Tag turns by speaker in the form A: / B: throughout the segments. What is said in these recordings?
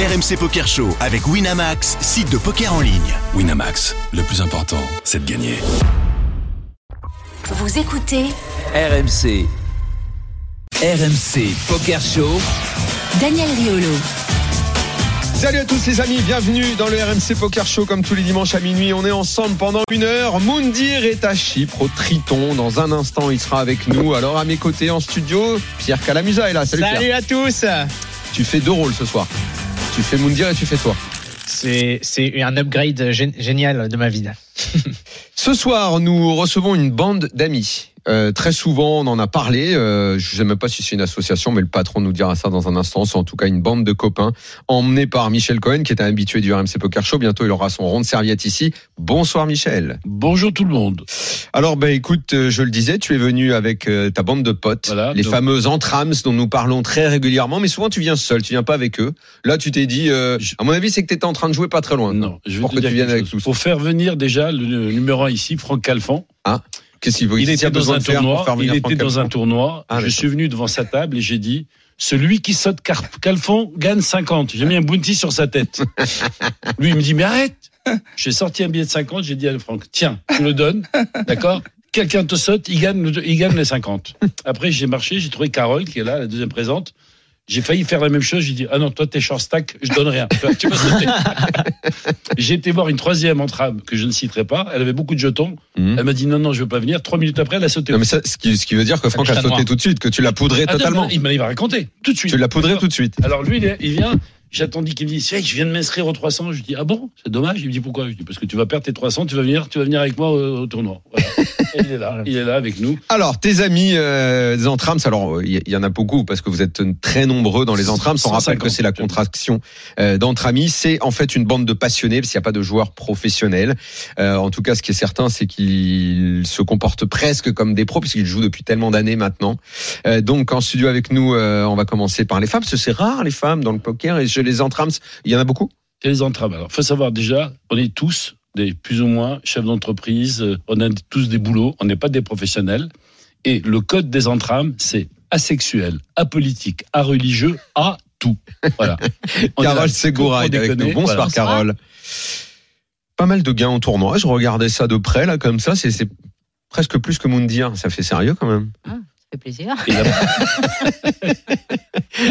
A: RMC Poker Show avec Winamax, site de poker en ligne.
B: Winamax, le plus important, c'est de gagner.
C: Vous écoutez
D: RMC. RMC Poker Show.
C: Daniel Riolo.
E: Salut à tous les amis, bienvenue dans le RMC Poker Show comme tous les dimanches à minuit. On est ensemble pendant une heure. Moundir est à Chypre, au Triton. Dans un instant, il sera avec nous. Alors à mes côtés en studio, Pierre Calamusa est là. Salut,
F: Salut
E: Pierre.
F: à tous
E: Tu fais deux rôles ce soir. Tu fais Moundir et tu fais toi.
F: C'est c'est un upgrade gé- génial de ma vie.
E: Ce soir, nous recevons une bande d'amis. Euh, très souvent, on en a parlé. Euh, je ne sais même pas si c'est une association, mais le patron nous dira ça dans un instant. C'est en tout cas une bande de copains emmenés par Michel Cohen, qui est un habitué du RMC Poker Show. Bientôt, il aura son rond de serviette ici. Bonsoir, Michel.
G: Bonjour tout le monde.
E: Alors, ben, écoute, euh, je le disais, tu es venu avec ta bande de potes,
G: Voilà,
E: les
G: donc-
E: fameux entrams dont nous parlons très régulièrement, mais souvent tu viens seul, tu viens pas avec eux. Là, tu t'es dit,
G: Je-
E: à mon avis, c'est que tu étais en train de jouer pas très loin.
G: Non, je vais
E: Pour
G: te
E: que
G: dire
E: tu viennes avec
G: chose.
E: nous.
G: Faut faire venir déjà le, numéro 1 ici, Franck Calfon.
E: Qu'est-ce qu'il
G: Il
E: a
G: était dans un tournoi. Il était dans un tournoi. Je suis venu devant sa table et j'ai dit celui qui saute Calfon gagne 50. J'ai mis un bounty sur sa tête. Lui, il me dit mais arrête. J'ai sorti un billet de 50. J'ai dit à Franck tiens, tu le donnes, d'accord? Quelqu'un te saute, il gagne, il gagne les 50. Après, j'ai marché, j'ai trouvé Carole qui est là, la deuxième présente. J'ai failli faire la même chose. J'ai dit ah non, toi t'es short stack, je donne rien. J'ai été voir une troisième entrave que je ne citerai pas. Elle avait beaucoup de jetons.
E: Mhm.
G: Elle m'a dit non non, je veux pas venir. Trois minutes après, elle a sauté.
E: Non, mais ça, ce qui, ce qui veut dire que Franck a sauté tout de suite, que tu l'as poudré
G: Ah, non,
E: totalement.
G: non, il m'a il m'a raconté tout de suite.
E: Tu l'as poudré tout de suite.
G: Alors lui, il vient. J'attendis qu'il me dise, Hey, je viens de m'inscrire au 300. Je dis, ah bon, c'est dommage. Il me dit, pourquoi? Je dis, parce que tu vas perdre tes 300, tu vas venir, tu vas venir avec moi au, au tournoi. Voilà. Il est là, il est là avec nous.
E: Alors, tes amis euh, des entrams, alors il y, y en a beaucoup parce que vous êtes très nombreux dans les entrams. On rappelle que
G: 150,
E: c'est la contraction euh, d'entramis. C'est en fait une bande de passionnés parce qu'il n'y a pas de joueurs professionnels. Euh, en tout cas, ce qui est certain, c'est qu'ils se comportent presque comme des pros puisqu'ils jouent depuis tellement d'années maintenant. Euh, donc, en studio avec nous, euh, on va commencer par les femmes. Parce que c'est rare les femmes dans le poker et les entrams, il y en a beaucoup?
G: Et les entraves. Alors, faut savoir déjà, on est tous des plus ou moins chefs d'entreprise. On a tous des boulots. On n'est pas des professionnels. Et le code des entrames, c'est asexuel, apolitique, religieux, à tout. Voilà.
E: Carole Segura est avec nous. Bonsoir
G: Voilà.
E: Carole. Pas mal de gains au tournoi. Je regardais ça de près là comme ça. C'est presque plus que Moundir. Ça fait sérieux quand même.
H: Ça fait plaisir.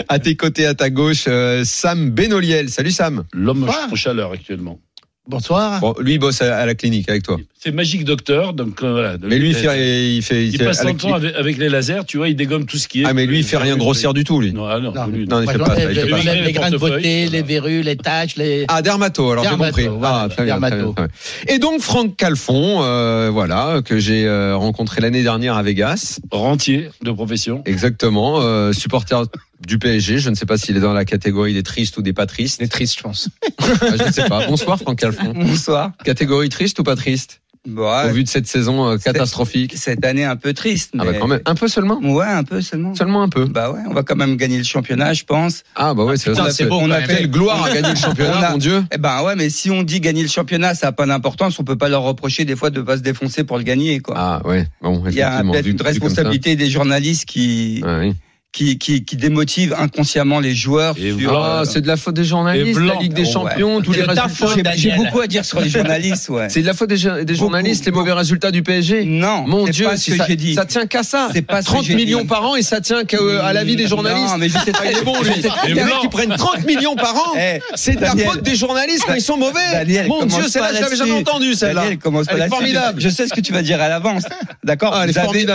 E: À tes côtés, à ta gauche, euh, Sam Benoliel. Salut Sam.
G: L'homme
F: Bonsoir.
G: en chaleur actuellement.
F: Bonsoir.
E: Bon, lui il bosse à, à la clinique avec toi.
G: C'est Magique Docteur, donc euh, voilà.
E: Mais lui il fait, il fait,
G: il
E: fait
G: passe son temps avec, avec les lasers, tu vois, il dégomme tout ce qui est.
E: Ah mais lui il fait rien grossir du tout lui.
G: Non, ah non,
F: Non,
G: lui,
E: non, il fait pas il fait
F: les-
E: pas
F: les grains de beauté, les verrues, les taches, les.
E: Ah dermato. Alors j'ai compris.
F: voilà,
E: ah très bien, très bien,
F: dermato.
E: très bien. Et donc Franck Calfon, euh, voilà que j'ai euh, rencontré l'année dernière à Vegas.
G: Rentier de profession.
E: Exactement, euh, supporter du PSG. Je ne sais pas s'il est dans la catégorie des tristes ou des pas tristes.
F: C'est triste, je pense.
E: Ah, je ne sais pas. Bonsoir Franck Calfon.
I: Bonsoir.
E: Catégorie triste ou pas triste
I: Bon,
E: Au vu de cette saison euh, catastrophique.
I: cette année un peu triste, mais
E: Ah bah quand même un peu seulement.
I: ouais, un peu seulement.
E: Seulement un peu.
I: Bah ouais, on va quand même gagner le championnat, je pense.
E: Ah bah ouais, c'est
F: beau,
I: on a fait
E: Quelle gloire à gagner le championnat,
I: a-
E: mon Dieu.
I: Eh ben ouais, mais si on dit gagner le championnat, ça a pas d'importance. On peut pas leur reprocher des fois de pas se défoncer pour le gagner, quoi.
E: Ah ouais, bon,
I: Il y a peut-être une responsabilité des journalistes qui,
E: Ah, oui.
I: Qui, qui, qui démotivent inconsciemment les joueurs.
E: Ah,
I: euh,
E: c'est de la faute des journalistes, la Ligue des
I: Ouais.
E: Champions, tous les résultats.
I: j'ai- beaucoup à dire sur les journalistes, ouais.
E: C'est de la faute des, des
I: Beaucoup,
E: journalistes, les mauvais résultats du PSG.
I: Non,
E: Mon
I: c'est
E: Dieu,
I: pas ce
E: si
I: que
E: ça,
I: j'ai dit.
E: ça tient qu'à ça.
I: C'est pas ce que
E: 30
I: j'ai
E: millions
I: dit.
E: par an et ça tient qu'à euh, à la vie des journalistes.
I: Non, mais je sais
E: Ah, il est bon, lui. Il y en a qui prennent 30 millions par an.
I: Eh,
E: C'est de la faute des journalistes quand ils sont mauvais.
I: Daniel,
E: Mon Dieu,
I: pas
E: celle-là, je l'avais jamais entendue, celle-là.
I: Pas
E: Elle est formidable.
I: Je sais ce que tu vas dire à l'avance. D'accord?
E: Ah,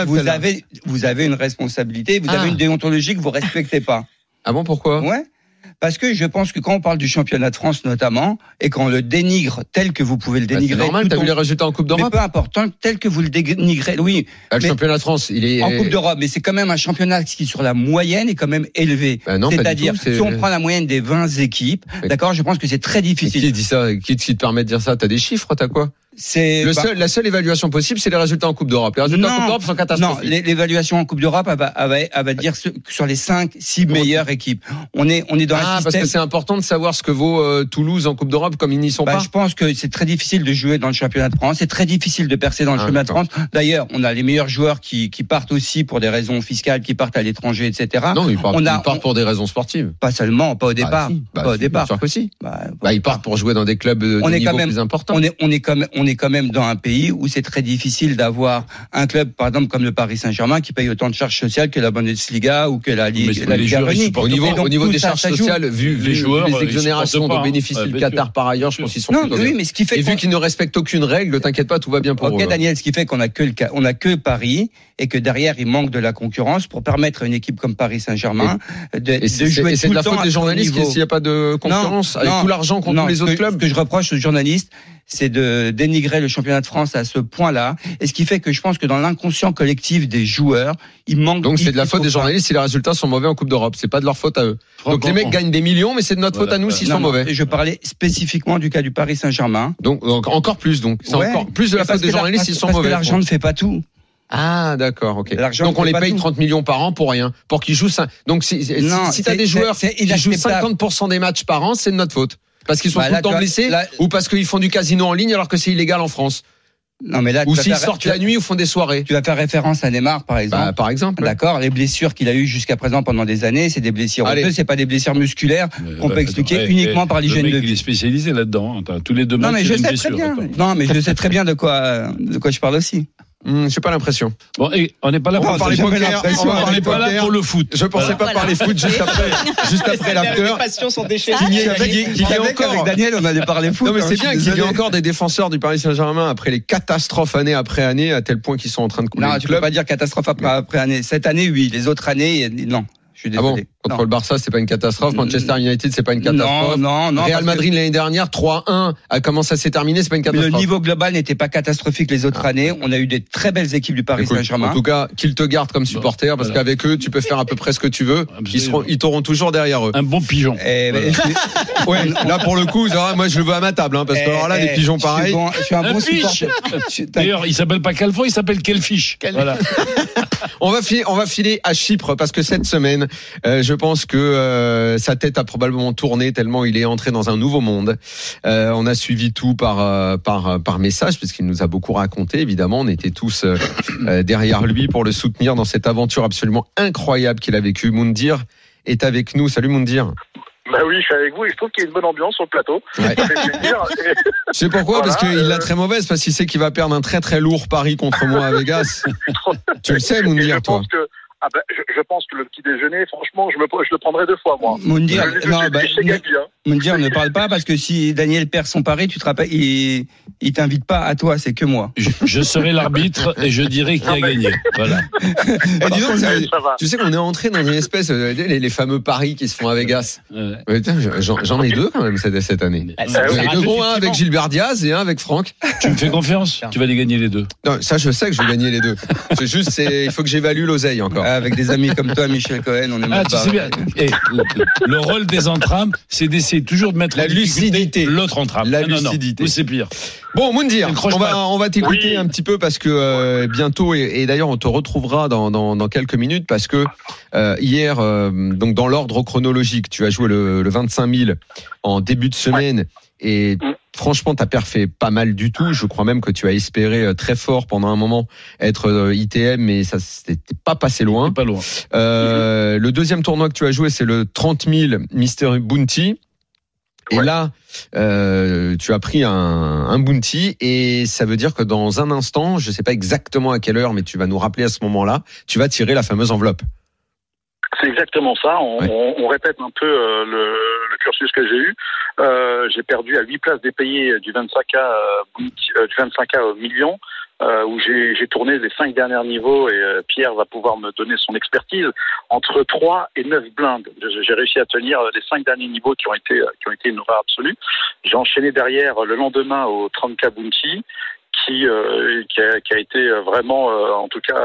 I: vous, avez, une responsabilité, vous
E: Ah.
I: avez une déontologie que vous respectez pas.
E: Ah bon, pourquoi?
I: Ouais. Parce que je pense que quand on parle du championnat de France notamment, et qu'on le dénigre tel que vous pouvez le
E: Bah, C'est
I: dénigrer,
E: normal,
I: tout
E: t'as
I: en-
E: vu les résultats en Coupe
I: mais
E: d'Europe?
I: peu important, tel que vous le dénigrez, oui,
E: Ah, Le
I: mais-
E: championnat de France, il est.
I: en Coupe d'Europe, mais c'est quand même un championnat qui sur la moyenne est quand même élevé.
E: Bah
I: C'est-à-dire, si on prend la moyenne des 20 équipes, d'accord, je pense que c'est très difficile.
E: Qui dit ça qui te permet de dire ça? T'as des chiffres, t'as quoi?
I: C'est
E: Le
I: bah,
E: seul, la seule évaluation possible, c'est les résultats en Coupe d'Europe. Les résultats en
I: Non.
E: Coupe d'Europe sont
I: non,
E: catastrophiques.
I: l'é- l'évaluation en Coupe d'Europe, elle va, elle va, elle va dire ce- sur les 5, 6 meilleures équipes. On est, on est dans
E: Ah,
I: un
E: parce
I: système.
E: que c'est important de savoir ce que vaut euh, Toulouse en Coupe d'Europe, comme ils n'y sont
I: Bah,
E: pas.
I: je pense que c'est très difficile de jouer dans le championnat de France. C'est très difficile de percer dans le
E: Ah,
I: championnat de. France. D'ailleurs, on a les meilleurs joueurs qui, qui partent aussi pour des raisons fiscales, qui partent à l'étranger, etc.
E: Non, ils partent,
I: on a-
E: ils partent
I: on-
E: pour des raisons sportives.
I: Pas seulement, pas au départ.
E: Bah, si. Bah,
I: pas au départ.
E: Sûr que si.
I: Bah,
E: ils partent pour jouer dans des clubs de
I: On est
E: niveau
I: quand même-
E: plus important.
I: on est, on est quand même, on est quand même dans un pays où c'est très difficile d'avoir un club, par exemple, comme le Paris Saint-Germain, qui paye autant de charges sociales que la Bundesliga ou que la
G: Mais
I: Ligue,
G: c'est-
I: la
G: les
I: Ligue
E: Au niveau,
I: Et donc,
E: au niveau
I: tout
E: des
I: ça,
E: charges
I: ça
E: sociales, vu, vu
G: Les joueurs,
E: les
G: ils
E: exonérations dont bénéficie
G: hein.
E: le Qatar par ailleurs, je pense qu'ils sont
I: Non, oui, mais ce qui fait
E: Et vu
I: qu'on-
E: qu'ils ne respectent aucune règle, t'inquiète pas, tout va bien pour
I: Ok,
E: eux.
I: Daniel, ce qui fait qu'on a que le, on a que Paris et que derrière il manque de la concurrence pour permettre à une équipe comme Paris Saint-Germain de,
E: Et
I: de jouer
E: et c'est
I: tout
E: de la
I: le temps
E: faute des journalistes s'il n'y a pas de concurrence, avec
I: non,
E: tout l'argent qu'ont
I: non,
E: tous les autres
I: que-
E: clubs.
I: Ce que je reproche aux journalistes, c'est de dénigrer le championnat de France à ce point-là. Et ce qui fait que je pense que dans l'inconscient collectif des joueurs, il manque.
E: Donc c'est de la faute
I: faut
E: des journalistes si les résultats sont mauvais en Coupe d'Europe. C'est pas de leur faute à eux. Donc les mecs gagnent des millions, mais c'est de notre faute à nous s'ils sont
I: non,
E: mauvais.
I: et Je parlais spécifiquement du cas du Paris Saint-Germain.
E: Donc, donc, encore plus. Donc c'est
I: Ouais.
E: encore plus de la
I: parce
E: faute des journalistes
I: parce-
E: s'ils sont
I: parce
E: mauvais.
I: que l'argent ne fait pas tout.
E: Ah d'accord, ok. Donc on les paye
I: tout.
E: 30 millions par an pour rien, pour qu'ils jouent ça. Donc si, si,
I: Non,
E: si t'as des joueurs qui jouent
I: inacceptable.
E: 50% des matchs par an, c'est de notre faute. Parce qu'ils sont
I: Bah,
E: tout
I: là,
E: le temps blessés
I: là-
E: ou parce qu'ils font du casino en ligne alors que c'est illégal en France.
I: Non, mais là,
E: Ou s'ils sortent
I: tu
E: la nuit ou font des soirées.
I: Tu vas faire référence à Neymar, par exemple.
E: Bah, par exemple.
I: D'accord, les blessures qu'il a eues jusqu'à présent pendant des années, c'est des blessures
E: Allez.
I: osseuses, c'est pas des blessures musculaires qu'on peut expliquer uniquement par l'hygiène de
G: Il est
I: vie.
G: spécialisé là-dedans. T'as Tous les deux
I: Non, mais je sais
G: blessure.
I: très bien.
G: Attends.
I: Non, mais je sais très bien de quoi, de quoi je parle aussi.
E: Hmm, J'ai pas l'impression.
G: Bon, et on n'est pas là pour
E: parler poker. On
G: n'est pas là pour le foot.
E: Je pensais
G: Voilà.
E: pas parler foot juste après, juste après l'after.
F: Les passions sont
E: ait- qu'il y ait
I: Avec,
E: encore.
I: avec Daniel, on allait parler foot.
E: Non mais
I: hein,
E: c'est
I: je
E: bien qu'il y ait encore des défenseurs du Paris Saint-Germain après les catastrophes année après année à tel point qu'ils sont en train de couler
I: Non, tu peux pas dire catastrophe après année. Cette année, oui. Les autres années, non. Suis
E: Ah bon. Contre
I: Non.
E: le Barça, c'est pas une catastrophe. Manchester United, c'est pas une catastrophe.
I: Non, non, non.
E: Real
I: que-
E: Madrid l'année dernière 3-1. À comment ça s'est terminé, c'est pas une
I: mais le
E: catastrophe.
I: niveau global n'était pas catastrophique les autres
E: Ah.
I: années. On a eu des très belles équipes du Paris Saint-Germain.
E: En tout cas, qu'ils te gardent comme supporter, parce
G: voilà.
E: qu'avec eux, tu peux faire à peu près ce que tu veux. Ils seront, ils t'auront toujours derrière eux.
G: Un bon pigeon.
I: Eh, mais-
E: Ouais, là pour le coup, ça moi je le veux à ma table, hein, parce que
I: Eh,
E: alors là, les
I: eh,
E: pigeons pareils.
I: bon- Je suis un
G: Un
I: bon
G: fiche.
I: supporter.
G: D'ailleurs, il s'appelle pas Calfon, il s'appelle Kelfish. Voilà.
E: On va filer, on va filer à Chypre parce que cette semaine, euh, je pense que euh, sa tête a probablement tourné tellement il est entré dans un nouveau monde. Euh, on a suivi tout par par par message puisqu'il nous a beaucoup raconté. Évidemment, on était tous derrière lui pour le soutenir dans cette aventure absolument incroyable qu'il a vécue. Moundir est avec nous. Salut Moundir.
H: Bah oui, je suis avec vous et je trouve qu'il y a une bonne ambiance sur le plateau.
E: Ouais. Sais pourquoi
H: Voilà,
E: parce qu'il
H: euh,
E: l'a très mauvaise parce qu'il sait qu'il va perdre un très très lourd pari contre moi à Vegas. tu le sais Moundir toi.
H: que ah bah, je, je pense que le petit déjeuner, franchement, je, me, je le prendrai deux fois moi.
I: Moundir,
H: je, je,
I: non,
H: je-
I: bah,
H: hein.
I: Moundir, ne parle pas parce que si Daniel perd son pari, tu te rappelles, il, il t'invite pas à toi, c'est que moi.
G: Je, je serai l'arbitre et je dirai qui a gagné. Voilà.
E: Eh, dis donc, ça-
H: Ça va.
E: tu sais qu'on est entré dans une espèce les, les fameux paris qui se font à Vegas.
G: Ouais.
E: Ouais, putain, j'en ai deux quand même cette, cette année.
F: Ah, ça-
H: Ah oui,
E: ai
F: rajoute
E: deux gros, un avec Gilbert Diaz et un avec Franck.
G: Tu me fais confiance? Tu vas les gagner les deux?
E: Non, ça je sais que je vais gagner les deux. C'est juste, il faut que j'évalue l'oseille encore.
I: Avec des amis comme toi, Michel Cohen, on est
G: Ah,
I: mal
G: tu
I: barré.
G: sais bien. Et le rôle des entrames, c'est d'essayer toujours de mettre
E: La lucidité.
G: L'autre entrame.
E: La
G: Ah, non, non.
E: lucidité.
G: Ou c'est pire.
E: Bon, Moundir, on va, on va t'écouter
H: Oui.
E: un petit peu parce que euh, bientôt et, et d'ailleurs on te retrouvera dans, dans, dans quelques minutes parce que euh, hier, euh, donc dans l'ordre chronologique, tu as joué le, le 25 000 en début de semaine et franchement ta perf fait pas mal du tout. Je crois même que tu as espéré euh, très fort pendant un moment être euh, ITM, mais ça s'était pas passé loin.
G: Pas loin.
E: Euh, le deuxième tournoi que tu as joué, c'est le 30 000 Mystery Bounty. Et
H: Ouais.
E: là, euh, tu as pris un, un bounty et ça veut dire que dans un instant, je sais pas exactement à quelle heure, mais tu vas nous rappeler à ce moment-là, tu vas tirer la fameuse enveloppe.
H: C'est exactement ça. On,
E: Ouais.
H: on- on répète un peu euh, le, le cursus que j'ai eu. Euh, j'ai perdu à 8 places des du 25K, euh, bounty- euh, du 25K au million. euh, où j'ai tourné les cinq derniers niveaux et euh, Pierre va pouvoir me donner son expertise entre 3 et 9 blindes. J'ai réussi à tenir les cinq derniers niveaux qui ont été qui ont été une horreur absolue. J'ai enchaîné derrière le lendemain au 30K Bounty qui euh, qui, a, qui a été vraiment en tout cas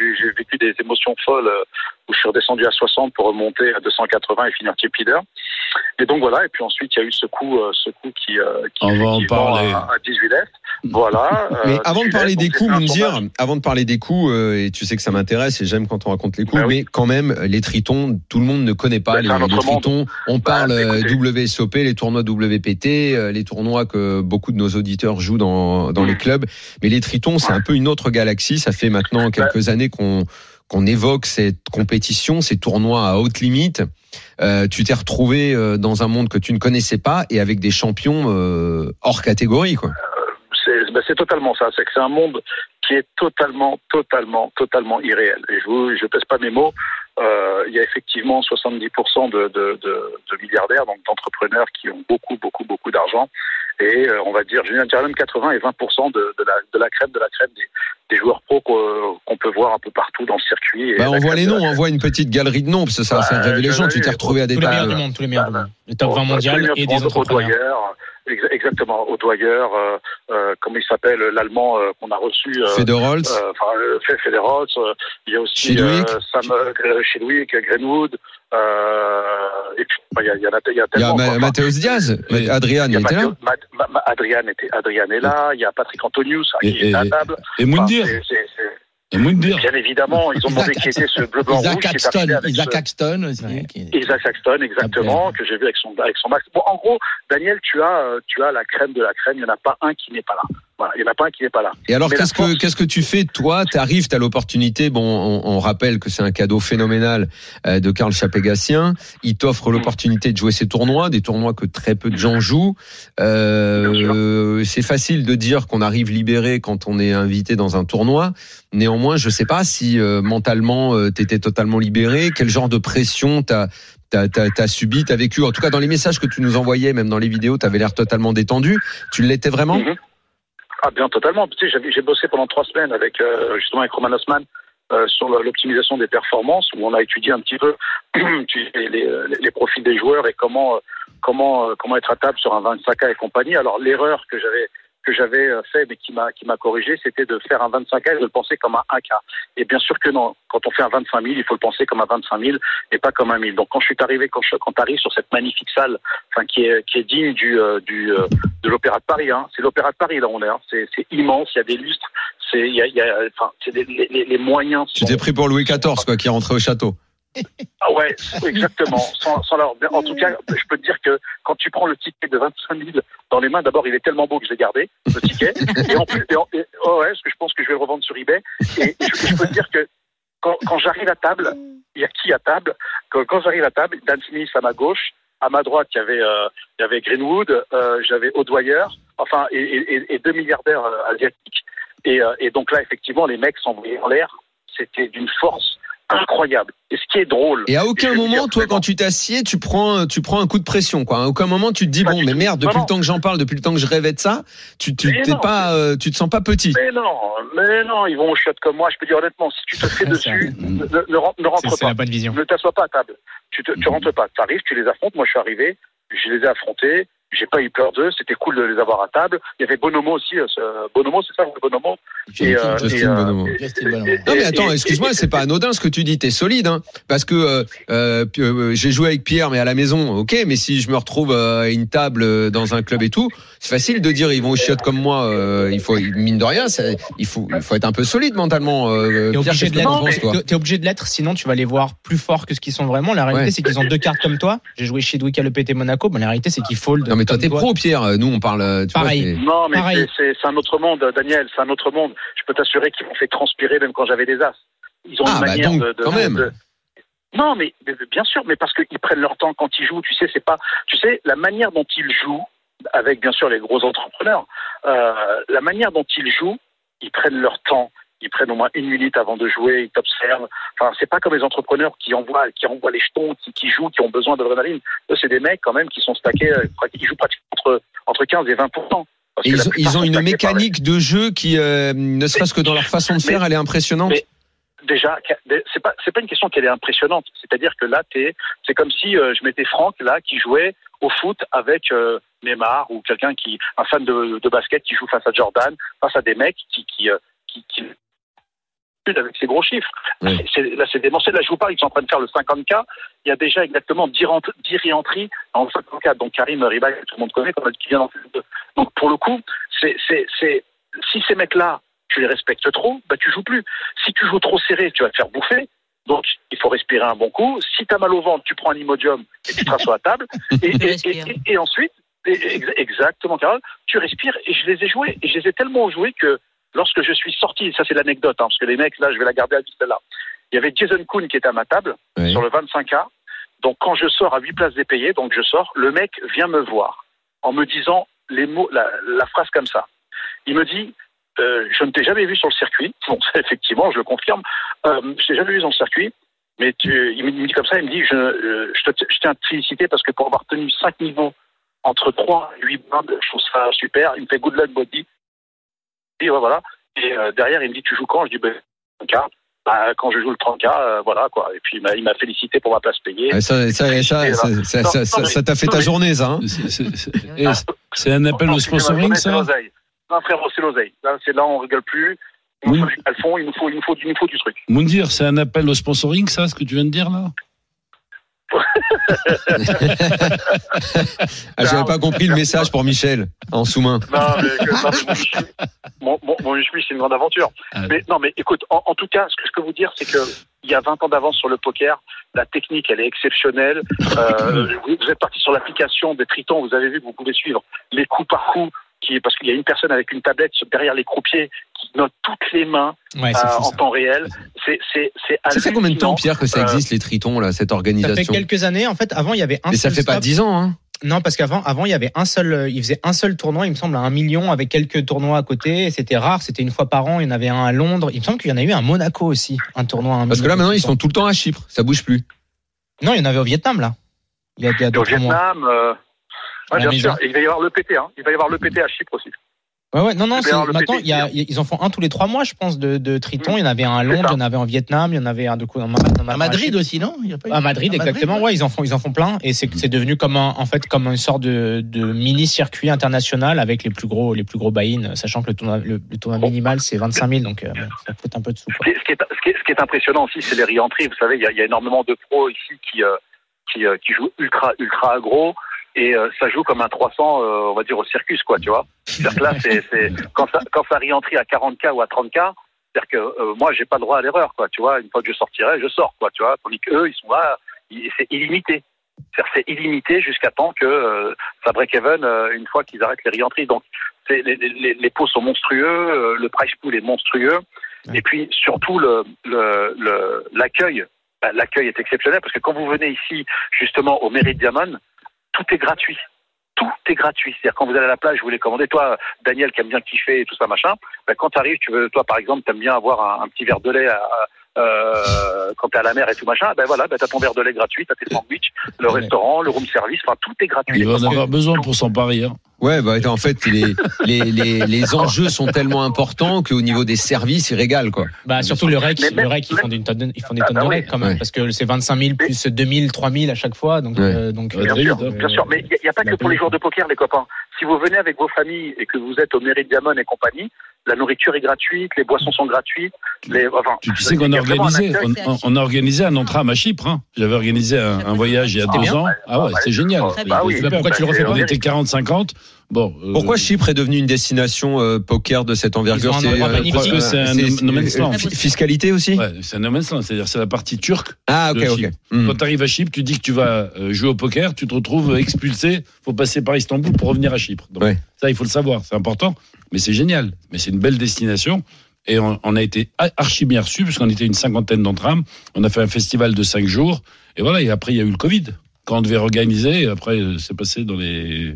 H: j'ai vécu des émotions folles où je suis redescendu à 60 pour remonter à 280 et finir type leader. Et donc voilà. Et puis ensuite, il y a eu ce coup, euh, ce coup qui, euh, qui
G: On va en
H: effectivement,
G: parler.
H: à, à 18 left. Voilà.
E: Mais
H: euh,
E: avant de
H: 18
E: parler des coups,
H: tournage.
E: avant de parler des coups, euh, et tu sais que ça m'intéresse et j'aime quand on raconte les coups,
H: Bah oui.
E: mais quand même, les tritons, tout le monde ne connaît pas
H: Bah,
E: les, tritons. On
H: Bah,
E: parle euh,
H: écoutez.
E: WSOP, les tournois WPT, euh, les tournois que beaucoup de nos auditeurs jouent dans, dans les clubs. Mais les tritons, c'est
H: Ouais.
E: un peu une autre galaxie. Ça fait maintenant quelques années qu'on qu'on évoque cette compétition, ces tournois à haute limite. Euh, tu t'es retrouvé euh, dans un monde que tu ne connaissais pas et avec des champions euh, hors catégorie, quoi.
H: c'est ben, c'est totalement ça. C'est que c'est un monde qui est totalement, totalement, totalement irréel. Je je pèse pas mes mots. Euh, il y a effectivement 70% de, de, de, de milliardaires, donc d'entrepreneurs qui ont beaucoup, beaucoup, beaucoup d'argent. Et euh, on va dire, je dirais même 80 et 20% de, de, la, de la crème, de la crème des, des joueurs pro qu'on peut voir un peu partout dans le circuit. Et
E: Bah, on voit les noms, on voit une petite galerie de noms, parce que ça
H: Bah, je
E: gens.
H: l'ai
E: Tu t'es retrouvé à des
F: Tous les meilleurs
E: tables.
F: du monde, tous les meilleurs du
H: Bah,
F: monde. Le top 20
H: Bon,
F: mondial
H: tous les
F: et des entrepreneurs.
H: Exactement, Audoyeur, euh, euh, comment il s'appelle, l'allemand euh, qu'on a reçu. euh,
E: Federholz.
H: euh, enfin, euh, Fe- Federos, euh, il y a aussi euh, Sam Chidwick, Greenwood, euh, et puis enfin, il y, a, il y, en a, il y a
E: Il y a
H: tellement. Quoi.
E: Mathéus Diaz. Adrian,
H: il
E: il était là.
H: Adrian était Adrian est là, il y a Patrick Antonius hein, qui
G: Et-
H: est à table.
G: Et
H: Enfin, Bien évidemment, ils ont demandé
J: Isaac-
H: qui était ce bleu blanc rouge
J: Isaac
H: qui est
J: Axton,
H: avec
J: Isaac
H: ce-
J: Axton est-
H: Isaac Saxton, exactement, que j'ai vu avec son, avec son max. Bon, en gros, Daniel, tu as, euh, tu as la crème de la crème. Il n'y en a pas un qui n'est pas là. Voilà, il n'y en a pas un qui n'est pas là.
E: Et alors, qu'est-ce que
H: force-
E: qu'est-ce que tu fais toi Tu arrives, tu as l'opportunité. Bon, on, on rappelle que c'est un cadeau phénoménal euh, de Karl Chapegassien. Il t'offre
H: Mm.
E: l'opportunité de jouer ces tournois, des tournois que très peu de gens jouent. Euh, c'est facile de dire qu'on arrive libéré quand on est invité dans un tournoi. Néanmoins, je sais pas si euh, mentalement euh, t'étais totalement libéré. Quel genre de pression t'as T'as, t'as, t'as subi, t'as vécu? En tout cas, dans les messages que tu nous envoyais, même dans les vidéos, t'avais l'air totalement détendu. Tu l'étais vraiment?
H: Mhm. Ah bien totalement. Tu sais, j'ai bossé pendant trois semaines avec euh, justement avec Roman Osman euh, sur l'optimisation des performances, où on a étudié un petit peu les, les- profils des joueurs et comment euh, comment comment être à table sur un 25K et compagnie. Alors l'erreur que j'avais que j'avais euh, fait mais qui m'a qui m'a corrigé, c'était de faire un 25K et de le penser comme un 1K. Et bien sûr que non. Quand on fait un 25 000, il faut le penser comme un 25 000 et pas comme un 1000. Donc quand je suis arrivé, quand je, quand t'arrives sur cette magnifique salle, enfin qui est qui est digne du euh, du euh, de l'Opéra de Paris. Hein. C'est l'Opéra de Paris là on est. Hein. C'est, c'est immense. Il y a des lustres. C'est il y a, il y a enfin c'est des, les, les- moyens.
E: Tu
H: sont-
E: t'es pris pour Louis XIV, quoi, qui est rentré au château.
H: Ah ouais, exactement. sans, sans En tout cas, je peux te dire que quand tu prends le ticket de 25 000 dans les mains, d'abord il est tellement beau que je l'ai gardé le ticket. et en plus, et en- oh ouais, parce que je pense que je vais le revendre sur eBay. Et, je, peux te dire que quand, j'arrive à table, il y a qui à table? Quand, j'arrive à table, Dan Smith à ma gauche, à ma droite, il y avait, euh, Greenwood, euh, j'avais O'Dwyer, enfin, et, deux milliardaires euh, asiatiques. Et, et donc là, effectivement, les mecs s'envoyaient en l'air. C'était d'une force incroyable. Et ce qui est drôle.
E: Et à aucun moment,
H: dire
E: toi, quand tu t'assieds, tu prends, tu prends un coup de pression, quoi. À aucun moment, tu te dis
H: Pas
E: bon, mais merde, depuis
H: non.
E: le temps que j'en parle, depuis le temps que je rêvais de ça, tu, tu t'es
H: non,
E: pas, euh, tu te sens pas petit.
H: Mais non, mais non, ils vont au chiottes comme moi. Je peux dire honnêtement, si tu te fais dessus, ne, ne- ne rentre, ne
F: C'est
H: pas.
F: la bonne vision.
H: Ne t'assois pas à table. Tu, te, tu rentres pas. Tu arrives, tu les affrontes. Moi, je suis arrivé, je les ai affrontés. J'ai pas eu peur d'eux. C'était cool de les avoir à table. Il y avait Bonomo aussi. euh, ce- Bonomo, c'est ça, Bonomo Et, euh,
E: Justin
H: et, euh,
E: Bonomo.
H: et-
E: Non mais attends, excuse-moi, c'est pas anodin ce que tu dis. T'es solide, hein, parce que euh, euh, euh, j'ai joué avec Pierre, mais à la maison, ok. Mais si je me retrouve euh, à une table euh, dans un club et tout, c'est facile de dire ils vont au chiottes comme moi. euh, il faut mine de rien, il faut il faut être un peu solide mentalement. Euh,
F: T'es obligé, obligé de l'être, sinon tu vas les voir plus forts que ce qu'ils sont vraiment. La réalité,
E: Ouais.
F: c'est qu'ils ont deux cartes comme toi. J'ai joué chez Dwick à l'EPT Monaco. mais la réalité, c'est qu'ils fold.
E: Non mais toi t'es pro, Pierre. Nous on parle. euh, Tu
F: Pareil.
H: Non, mais c'est- un autre monde, Daniel. C'est un autre monde. Je peux t'assurer qu'ils m'ont fait transpirer même quand j'avais des as. Ils ont
E: Ah,
H: une
E: bah
H: manière
E: donc,
H: de, de-
E: quand même.
H: de- Non, mais, mais bien sûr, mais parce qu'ils prennent leur temps quand ils jouent. Tu sais, c'est pas. Tu sais, la manière dont ils jouent, avec bien sûr les gros entrepreneurs, euh, la manière dont ils jouent, ils prennent leur temps. Ils prennent au moins une minute avant de jouer, ils t'observent. Enfin, c'est pas comme les entrepreneurs qui envoient, qui envoient les jetons, qui, qui jouent, qui ont besoin d'adrénaline. Eux, c'est des mecs quand même qui sont stackés, euh, ils jouent pratiquement entre, entre 15 et 20 Parce
E: Et
H: que la
E: ils, ils ont une mécanique de jeu qui, euh, ne serait-ce que dans leur façon de
H: Mais-
E: faire, elle est impressionnante.
H: mais- déjà, c'est pas c'est pas une question qu'elle est impressionnante. C'est-à-dire que là, t'es, c'est comme si euh, je mettais Franck là qui jouait au foot avec euh, Neymar ou quelqu'un qui, un fan de, de basket qui joue face à Jordan, face à des mecs qui qui qui, qui avec ces gros chiffres.
E: Oui.
H: Là, c'est démentiel. Là, je vous parle, ils sont en train de faire le 50K. Il y a déjà exactement 10 rent- 10 re-entries en 50K. Donc, Karim Riba, que tout le monde connaît, comme qui vient d'en faire deux. Donc, pour le coup, c'est, si ces mecs-là, tu les respectes trop, bah, tu joues plus. Si tu joues trop serré, tu vas te faire bouffer. Donc, il faut respirer un bon coup. Si tu as mal au ventre, tu prends un Imodium et tu te rassois à table. Et, et, et,
J: respires.
H: et- et ensuite, exactement, Carole, tu respires. Et je les ai joués. Et je les ai tellement joués que lorsque je suis sorti, ça c'est l'anecdote, hein, parce que les mecs, là, je vais la garder à vie, celle-là. Il y avait Jason Kuhn qui était à ma table sur le 25K. Donc, quand je sors à 8 places dépayées, donc je sors, le mec vient me voir en me disant les mots, la, la phrase comme ça. Il me dit, euh, je ne t'ai jamais vu sur le circuit. Bon, effectivement, je le confirme. Euh, je t'ai jamais vu dans le circuit. Mais tu, il me dit comme ça, il me dit, je, euh, je, te, je tiens à te féliciter parce que pour avoir tenu 5 niveaux entre 3 et 8 blindes, je trouve ça super. Il me fait good luck body dit, ouais, voilà. Et euh, derrière, il me dit, tu joues quand? Je dis, ben, bah, bah, quand je joue le 30K, euh, voilà quoi. Et puis il m'a félicité pour ma place payée.
E: Ah, ça, ça, ça, ça, t'a fait ta journée, ça. Hein?
G: C'est un appel au sponsoring, ça?
H: Non, frérot, c'est l'oseille. Là, là, on rigole plus. Oui. Fond, il nous faut, il nous faut, nous du, il nous faut du truc.
G: Moundir, c'est un appel au sponsoring, ça, ce que tu viens de dire là?
E: Ah, j'avais pas compris le message pour Michel en sous-main.
H: Non, mais, que- non, mais mon Michoui- mon, mon, mon Michoui, c'est une grande aventure.
G: Ah,
H: Mais non, mais écoute, en, en tout cas, ce que je peux vous dire, c'est que il y a 20 ans d'avance sur le poker. La technique, elle est exceptionnelle. Euh, vous, vous êtes parti sur l'application des Tritons. Vous avez vu que vous pouvez suivre les coups par coup, qui, parce qu'il y a une personne avec une tablette derrière les croupiers note toutes les mains
F: Ouais,
H: euh,
F: fou,
H: en
F: ça.
H: temps réel. C'est,
E: Ça fait combien de temps. Pierre, que ça
H: Euh,
E: existe, les tritons, là, cette
F: Ça fait
E: organisation?
F: quelques années. En fait, avant, il y avait un
E: Mais ça
F: seul
E: fait pas. 10 ans, hein
F: Non, parce qu'avant, avant, il y avait un seul, euh, il faisait un seul tournoi, il me semble, à un million, avec quelques tournois à côté. et C'était rare, c'était une fois par an. Il y en avait un à Londres. Il me semble qu'il y en a eu un à Monaco aussi, un tournoi à un
E: Parce que
F: million.
E: là, maintenant, ils sont tout le temps à Chypre. Ça bouge plus.
F: Non, il y en avait au Vietnam, là. Il y a, il y a deux,
H: au. Vietnam. Euh... Ouais,
F: la
H: bien sûr. il va y avoir le PT. Hein. Il va y avoir le PT à Chypre aussi.
F: Ouais, ouais, non, non, maintenant, il y a, ils en font un tous les trois mois, je pense, de, de Triton.
H: Mmh.
F: Il y en avait un à Londres, il y en avait en Vietnam, il y en avait un de coup en,
J: À Madrid aussi, non? Il y a pas eu-
F: À Madrid, exactement. Ouais, ils en font, ils en font plein, et c'est c'est devenu comme un, en fait, comme une sorte de, de mini circuit international avec les plus gros, les plus gros buy-in, sachant que le tournoi, le, le tournoi minimal c'est 25 000, donc euh, ça coûte un peu de sous.
H: Ce
F: Quoi.
H: qui, est, ce qui est- ce qui est- ce qui est impressionnant aussi, c'est les re-entries. Vous savez, il y, a, il y a énormément de pros ici qui, euh, qui, euh, qui jouent ultra, ultra aggro. Et euh, ça joue comme un 300, euh, on va dire, au circus, quoi, tu vois. C'est-à-dire que là, c'est, c'est, quand ça, quand ça re-entrie à 40K ou à 30K, c'est-à-dire que euh, moi, j'ai pas le droit à l'erreur, quoi, tu vois. Une fois que je sortirai, je sors, quoi, tu vois. Tandis qu'eux, ils sont là, c'est illimité. C'est-à-dire c'est illimité jusqu'à temps que euh, ça break even euh, une fois qu'ils arrêtent les re-entries. Donc, c'est, les, les, les pots sont monstrueux, euh, le price pool est monstrueux. Et puis surtout le, le, le- l'accueil. Ben, L'accueil est exceptionnel parce que quand vous venez ici justement au Mérite Diamond, tout est gratuit. Tout est gratuit. C'est-à-dire quand vous allez à la plage, vous voulez commander. Toi, Daniel, qui aime bien kiffer et tout ça machin. Ben, quand tu arrives, tu veux, toi par exemple, t'aimes bien avoir un, un petit verre de lait à, euh, quand t'es à la mer et tout machin. Ben voilà, ben t'as ton verre de lait gratuit, t'as tes sandwichs, le
F: Ouais.
H: restaurant, le room service. Enfin, tout est gratuit.
G: Il va en avoir besoin pour s'emparer. Hein.
E: Ouais, bah, en fait, les, les, les, les enjeux sont tellement importants qu'au niveau des services, ils régalent, quoi.
F: Bah, surtout le rec, le rec, ils font des tonnes, de- ils font des
H: Ah,
F: tonnes
H: bah
F: de rec quand même,
E: Ouais.
F: parce que c'est 25 000 plus 2000, 3000 à chaque fois, donc,
E: Ouais.
F: euh, donc,
G: Ouais,
F: euh,
H: Bien sûr,
G: hein.
H: bien sûr, mais il n'y a, pas que pour les joueurs de poker, les copains. Si vous venez avec vos familles et que vous êtes au Mérite Diamond et compagnie, la nourriture est gratuite, les boissons sont gratuites. Les, enfin,
G: Tu, tu sais qu'on a organisé, on, on- on a organisé un entram à Chypre. Hein. J'avais organisé un, un voyage il y a deux ans. Ah ouais,
H: Ouais,
G: c'est génial.
H: Bien. Bah oui.
F: Pourquoi tu le refais
H: c'est
F: pas
G: On était 40-50. Bon. euh,
E: Pourquoi Chypre est devenu une destination euh, poker de cette envergure
F: magnifique.
G: Parce que c'est un no man's land.
E: euh, Fiscalité aussi
G: Ouais, c'est un no man's land, c'est-à-dire c'est la partie turque.
E: Ah, ok,
G: de
E: ok.
G: Chypre.
E: Hmm.
G: Quand tu arrives à Chypre, tu dis que tu vas euh, jouer au poker, tu te retrouves expulsé. faut passer par Istanbul pour revenir à Chypre. Donc,
E: Ouais.
G: Ça, il faut le savoir, c'est important. Mais c'est génial. Mais c'est une belle destination. Et on, on a été archi bien reçus, puisqu'on était une cinquantaine d'entrames. On a fait un festival de cinq jours. Et voilà, et après, il y a eu le Covid. Quand on devait organiser, après, euh, c'est passé dans les.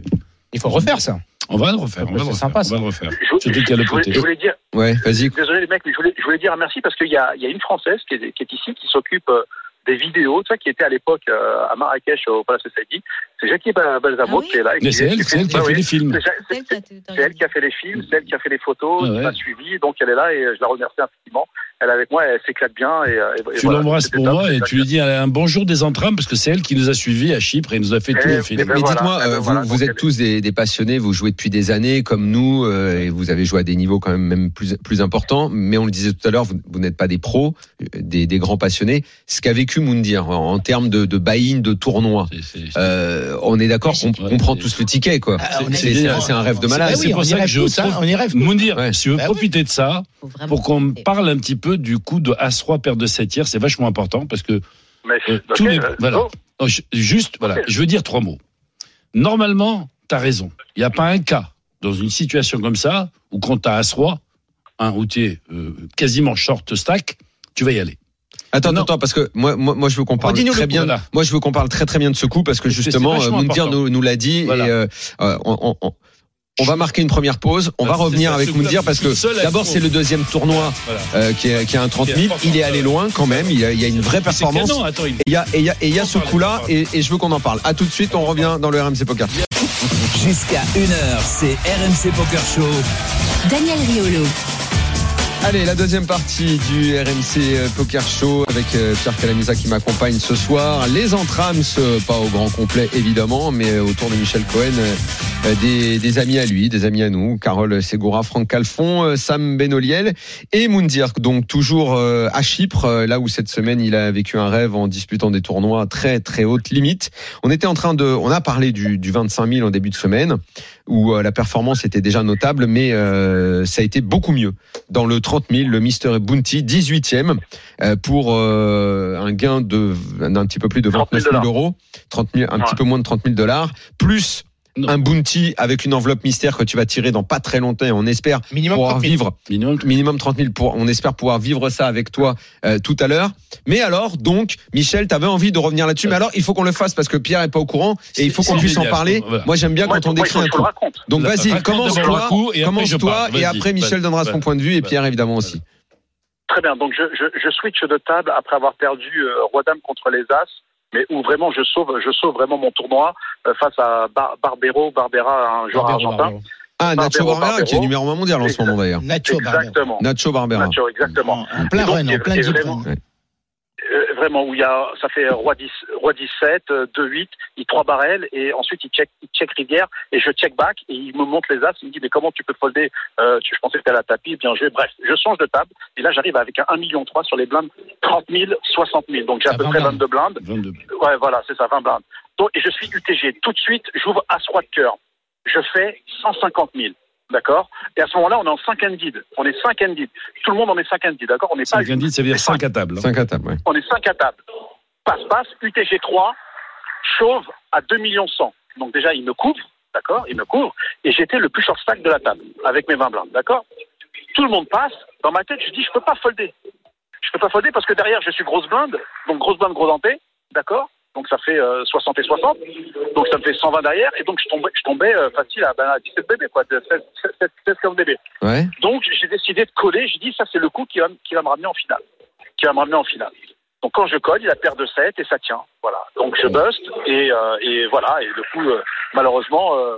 F: Il faut refaire ça.
G: On va le refaire. On va le
F: C'est
G: refaire.
F: sympa,
G: on
F: ça.
G: va le refaire.
H: Je,
G: Surtout qu'il y a le
H: je voulais,
G: côté.
H: je voulais dire,
E: Ouais, vas-y.
H: désolé les mecs, mais je voulais, je voulais dire un merci parce qu'il y a, il y a une Française qui est, qui est ici, qui s'occupe euh, des vidéos, sais, qui était à l'époque euh, à Marrakech au Palace Saidi. C'est Jackie Ba- Balsamo
J: Ah oui
H: qui est là.
G: Mais c'est elle,
H: qui
G: c'est elle qui a fait les films.
H: C'est- elle qui a fait les films, c'est elle qui a fait les photos,
G: Ah
H: qui m'a suivi, donc elle est là et je la remercie infiniment. Elle est avec moi, elle s'éclate bien. Et, euh, et-
G: Tu
H: voilà,
G: l'embrasses pour
H: top,
G: moi et tu lui dis un bonjour des entrames parce que c'est elle qui nous a suivis à Chypre et nous a fait tout
H: Eh,
G: le film.
H: eh ben
E: Mais
H: voilà,
E: dites-moi,
H: eh ben
E: euh, vous,
H: voilà,
E: vous êtes tous des, des passionnés, vous jouez depuis des années comme nous, euh, et vous avez joué à des niveaux quand même, même plus, plus importants. Mais on le disait tout à l'heure, vous, vous n'êtes pas des pros, des, des grands passionnés. Ce qu'a vécu Moundir en, en termes de, de buy-in, de tournoi,
G: C'est- c'est-
E: euh, on est d'accord qu'on
G: Ouais,
E: qu'on prend tous le ticket, quoi.
J: Ah, on
E: C'est-
J: est-
E: C'est c'est un, rêve de malade.
G: C'est pour
J: on
G: ça
J: y
G: que
J: rêve
G: je
J: on.
G: Moundir, si veux
J: Bah oui.
G: profiter de ça, pour qu'on parle un petit peu du coup de As-Roi, paire de 7 tiers, c'est vachement important parce que
H: Mais,
G: Euh,
H: ok,
G: tous les-
H: euh,
G: voilà.
H: oh,
G: je- juste, voilà, je veux dire trois mots. Normalement, tu as raison. Il n'y a pas un cas dans une situation comme ça où quand tu as As-Roi, hein, où tu es euh, quasiment short stack, tu vas y aller.
E: Attends,
G: Non.
E: attends, parce que moi, moi, moi, je veux qu'on parle très
G: coup,
E: bien.
G: voilà.
E: Moi, je veux qu'on parle très très bien de ce coup parce que justement, euh,
G: important.
E: nous, nous l'a dit
G: Voilà.
E: et euh, euh, on, on- on- va marquer une première pause. On
G: Ah,
E: va revenir
G: ça,
E: avec Moundir parce que d'abord c'est le deuxième tournoi
G: Voilà.
E: euh, qui, est, qui est un 30 000.
G: Qui est
E: Il est allé loin quand même. Il y a, il y a une vraie performance.
G: canon, attends, il-
E: Et il y a, et il y a, et il y a
G: On
E: ce coup-là et, et je veux qu'on en parle. À tout de suite, on revient dans le RMC Poker.
D: Jusqu'à 1h, c'est RMC Poker Show.
C: Daniel Riolo.
E: Allez, la deuxième partie du RMC euh, Poker Show avec euh, Pierre Calamusa qui m'accompagne ce soir. Les entrames, pas au grand complet évidemment, mais euh, autour de Michel Cohen, des, amis à lui, des amis à nous, Carole Segura, Franck Calfon, Sam Benoliel et Moundir. Donc toujours à Chypre, là où cette semaine il a vécu un rêve en disputant des tournois très très haute limite. On était en train de, on a parlé du, du 25 000 en début de semaine où euh, la performance était déjà notable, mais euh, ça a été beaucoup mieux. Dans le 30 000, le Mister Bounty, 18e, euh, pour euh, un gain de d'un petit peu plus de
H: 30 000
E: 29 000 euros, 30 000, un
H: Ouais.
E: petit peu moins de 30 000 dollars, plus
G: Non.
E: un bounty avec une enveloppe mystère que tu vas tirer dans pas très longtemps et on espère
F: Minimum
E: pouvoir
F: 30 000.
E: vivre
G: minimum.
E: minimum 30 000 pour, on espère pouvoir vivre ça avec toi euh, tout à l'heure. Mais alors, donc, Michel, t'avais envie de revenir là-dessus, mais alors il faut qu'on le fasse parce que Pierre est pas au courant et il faut qu'on puisse en parler.
G: Voilà.
E: Moi, j'aime bien quand on décrit un coup. Donc vas-y, commence-toi, commence-toi et après Michel donnera son point de vue et. Pierre évidemment aussi.
H: Très bien. Donc je, je, je switch de table après avoir perdu euh, Roi Dame contre les As, mais où vraiment je sauve, je sauve vraiment mon tournoi euh, face à Bar- Barbero, Barbera, un joueur
F: Barbero,
H: argentin.
F: Barbero.
E: Ah, Nacho
H: Barbero,
E: Barbera qui est numéro un mondial en ce moment d'ailleurs.
J: Nacho Barbero.
H: Exactement.
E: Nacho Barbera.
H: Nacho, exactement.
J: En, plein run, en plein
H: et
J: deep
H: vraiment-
J: run.
H: Euh, vraiment où il y a, ça fait roi 10, roi 17, euh, 2 8, il 3 barrels et ensuite il check, il check rivière et je check back et il me montre les as, il me dit mais comment tu peux folder, euh, tu- je pensais que c'était à la tapis, bien joué, bref, je change de table et là j'arrive avec un 1 million 3 sur les blindes 30 000, 60 000, donc j'ai à
F: Ah,
H: peu
F: 20
H: près
F: blindes.
H: 22 blindes,
G: 22.
H: ouais voilà c'est ça 20 blindes, donc et je suis UTG, tout de suite j'ouvre as roi de cœur, je fais 150 000. D'accord Et à ce moment-là, on est en 5 handed. On est 5 handed. Tout le monde en est 5 handed, d'accord On n'est pas
G: 5 indices, ça veut dire 5 à table. hein.
E: 5 à table, ouais.
H: on est 5 à table. Passe-passe, UTG 3, chauve à 2 millions 100. Donc déjà, il me couvre, d'accord Il me couvre. Et j'étais le plus short stack de la table, avec mes 20 blindes, d'accord Tout le monde passe. Dans ma tête, je dis, je peux pas folder. Je peux pas folder parce que derrière, je suis grosse blinde. Donc grosse blinde, gros denté, d'accord donc ça fait euh, 60 et 60, donc ça me fait 120 derrière, et donc je tombais, je tombais euh, facile à, ben, à 17 bébés, quoi, 16, 16, 16 15 bébés.
E: Ouais.
H: Donc j'ai décidé de coller. J'ai dit ça c'est le coup qui va, qui va me ramener en finale, qui va me ramener en finale. Donc quand je colle, il a paire de 7 et ça tient. Voilà. Donc je buste et, euh, et voilà. Et du coup, euh, malheureusement, euh,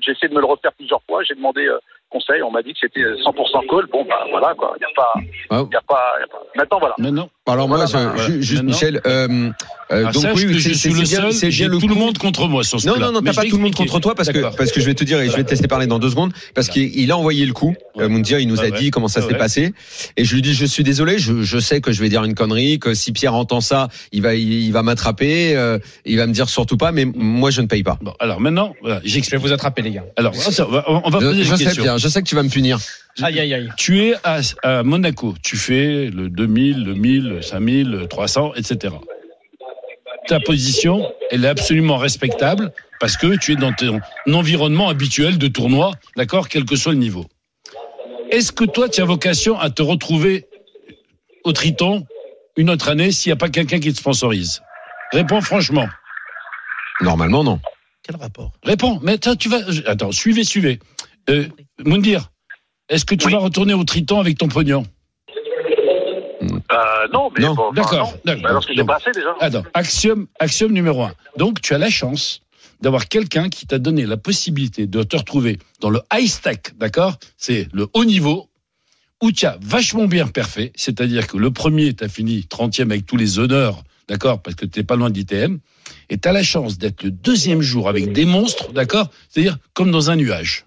H: j'ai essayé de me le refaire plusieurs fois. J'ai demandé euh, conseil. On m'a dit que c'était 100% call. Bon bah voilà quoi. Il y a pas,
E: Ah.
H: il y a pas, il y a pas. Maintenant voilà.
G: Mais non.
E: Alors moi,
H: Voilà,
E: je-
H: voilà.
E: ju- juste
G: Maintenant.
E: Michel, euh, euh,
G: Alors,
E: donc oui, c'est
G: le
E: bien, c'est
G: j'ai
E: bien le
G: tout le
E: coup.
G: monde contre moi sur ce
E: Non,
G: coup-là.
E: non, non, t'as pas tout le monde contre toi parce que, parce que je vais te dire et je vais te laisser parler dans deux secondes parce qu'il il a envoyé le coup.
G: Ouais.
E: Euh, Moundir, il nous a
G: Ah ouais.
E: dit comment ça
G: Ah
E: s'est
G: ouais.
E: passé et je lui dis je suis désolé, je, je sais que je vais dire une connerie, que si Pierre entend ça, il va, il, il va m'attraper, euh, il va me dire surtout pas, mais moi je ne paye pas.
G: Bon, alors maintenant, voilà,
F: Je vais
G: j'explique.
F: vous attraper, les gars.
G: Alors, on va, on va
E: Je,
G: poser
E: je
G: des
E: sais
G: questions.
E: Je sais que tu vas me punir.
F: Aïe, aïe, aïe.
G: Tu es à, à Monaco, tu fais le 2000, le 1000, le 5000, le 300, etc. Ta position, elle est absolument respectable parce que tu es dans ton environnement habituel de tournoi, d'accord, quel que soit le niveau. Est-ce que toi, tu as vocation à te retrouver au Triton une autre année s'il n'y a pas quelqu'un qui te sponsorise? Réponds franchement.
E: Normalement non.
J: Quel rapport?
G: Réponds. Mais attends, tu vas. Attends, suivez, suivez. Euh, Moundir, est-ce que tu
H: Oui.
G: vas retourner au Triton avec ton pognon
H: Euh, non, mais
E: Non,
H: bon, enfin,
G: d'accord,
H: non.
G: d'accord.
H: Bah, j'ai
G: Donc,
H: pas assez déjà.
G: Attends, axiome, axiome numéro un. Donc, tu as la chance d'avoir quelqu'un qui t'a donné la possibilité de te retrouver dans le high stack, d'accord? C'est le haut niveau, où tu as vachement bien parfait, c'est-à-dire que le premier, tu as fini 30e avec tous les honneurs, d'accord, parce que tu pas loin d'ITM, et tu as la chance d'être le deuxième jour avec des monstres, d'accord, c'est-à-dire comme dans un nuage.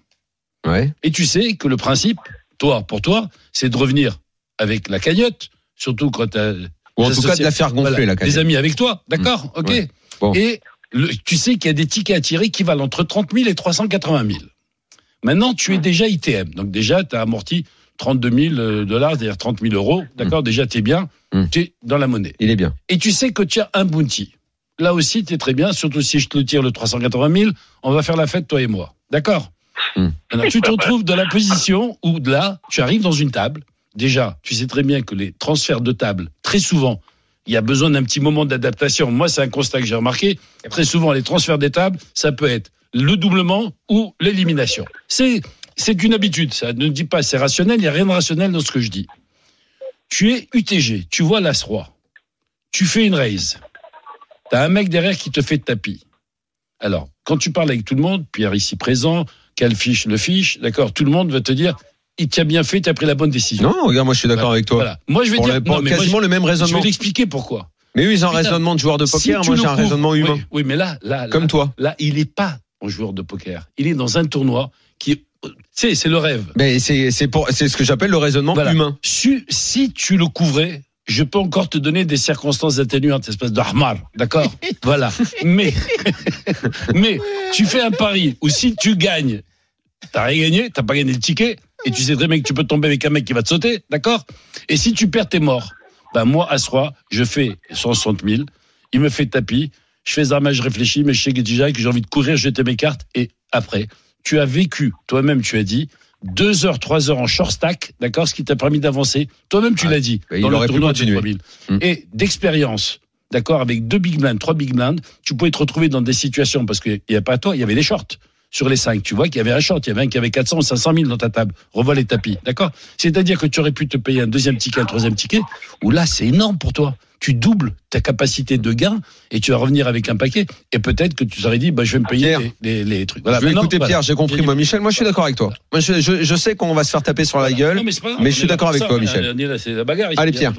E: Ouais.
G: Et tu sais que le principe, toi, pour toi, c'est de revenir avec la cagnotte, surtout quand tu as
E: Ou en tout cas de la faire gonfler, la
G: des
E: cagnotte.
G: amis avec toi, d'accord, ok.
E: Ouais. Bon.
G: Et le- tu sais qu'il y a des tickets à tirer qui valent entre 30 000 et 380 000. Maintenant, tu es déjà ITM, donc déjà tu as amorti 32 000 euh, dollars, c'est-à-dire 30 000 euros, d'accord. Déjà, tu es bien,
E: Mm.
G: tu es dans la monnaie.
E: Il est bien.
G: Et tu sais que tu as un bounty. Là aussi, tu es très bien, surtout si je te tire le 380 000, on va faire la fête, toi et moi. D'accord? Maintenant, Tu te retrouves dans la position où là, tu arrives dans une table. Déjà, tu sais très bien que les transferts de table, très souvent, il y a besoin d'un petit moment d'adaptation. Moi, c'est un constat que j'ai remarqué. Très souvent, les transferts des tables, ça peut être le doublement ou l'élimination. C'est, c'est une habitude. Ça ne dit pas c'est rationnel. Il n'y a rien de rationnel dans ce que je dis. Tu es UTG. Tu vois l'As-Roi. Tu fais une raise. T'as un mec derrière qui te fait de tapis. Alors, quand tu parles avec tout le monde, Pierre ici présent, quel fiche le fiche, d'accord, tout le monde va te dire, il t'a bien fait, t'as pris la bonne décision.
E: Non, regarde, moi je suis d'accord
G: Voilà.
E: avec toi.
G: Voilà. Moi, je vais dire, non, moi,
E: quasiment
G: je-
E: le même
G: je
E: raisonnement.
G: vais l'expliquer pourquoi.
E: Mais eux, ils ont un raisonnement de joueur de poker.
G: tu
E: moi, j'ai un raisonnement humain.
G: Oui, oui, mais là, là, là,
E: Comme toi.
G: là, il n'est pas un joueur de poker. Il est dans un tournoi qui, est- tu sais, c'est le rêve.
E: Mais c'est c'est ce que j'appelle le raisonnement
G: Voilà.
E: humain.
G: Si, si tu le couvrais, je peux encore te donner des circonstances atténuantes, espèce de harmar, d'accord Voilà. Mais, mais tu fais un pari où si tu gagnes, t'as rien gagné, t'as pas gagné le ticket, et tu sais très bien que tu peux tomber avec un mec qui va te sauter, d'accord Et si tu perds, t'es mort. Ben moi, à ce roi, je fais 160 000, il me fait tapis, je fais un match, je réfléchis, mais je sais que déjà que j'ai envie de courir, jeter mes cartes, et après, tu as vécu, toi-même tu as dit, deux heures, trois heures en short stack, d'accord, ce qui t'a permis d'avancer. Toi-même tu l'as dit, dans le tournoi de
E: continuer.
G: 3000.
E: Mm.
G: Et d'expérience, d'accord, avec deux big blinds, trois big blinds, tu pouvais te retrouver dans des situations, parce qu'il n'y a pas toi, il y avait des shorts. Sur les cinq, tu vois qu'il y avait un short, il y avait un qui avait 400 ou 500 000 dans ta table. Revois les tapis, d'accord? C'est-à-dire que tu aurais pu te payer un deuxième ticket, un troisième ticket, où là, c'est énorme pour toi. Tu doubles ta capacité de gain et tu vas revenir avec un paquet. Et peut-être que tu aurais dit, bah, je vais me payer
E: Pierre.
G: les, les- les trucs. Voilà.
E: je vais écouter
G: voilà.
E: Pierre, j'ai compris. Moi, Michel, moi je suis d'accord avec toi. Moi, je, je, je sais qu'on va se faire taper sur la gueule.
G: Non, mais, grave,
E: je suis d'accord avec
G: ça.
E: toi, Michel.
G: On est là, c'est la bagarre. ici,
E: Allez, Pierre.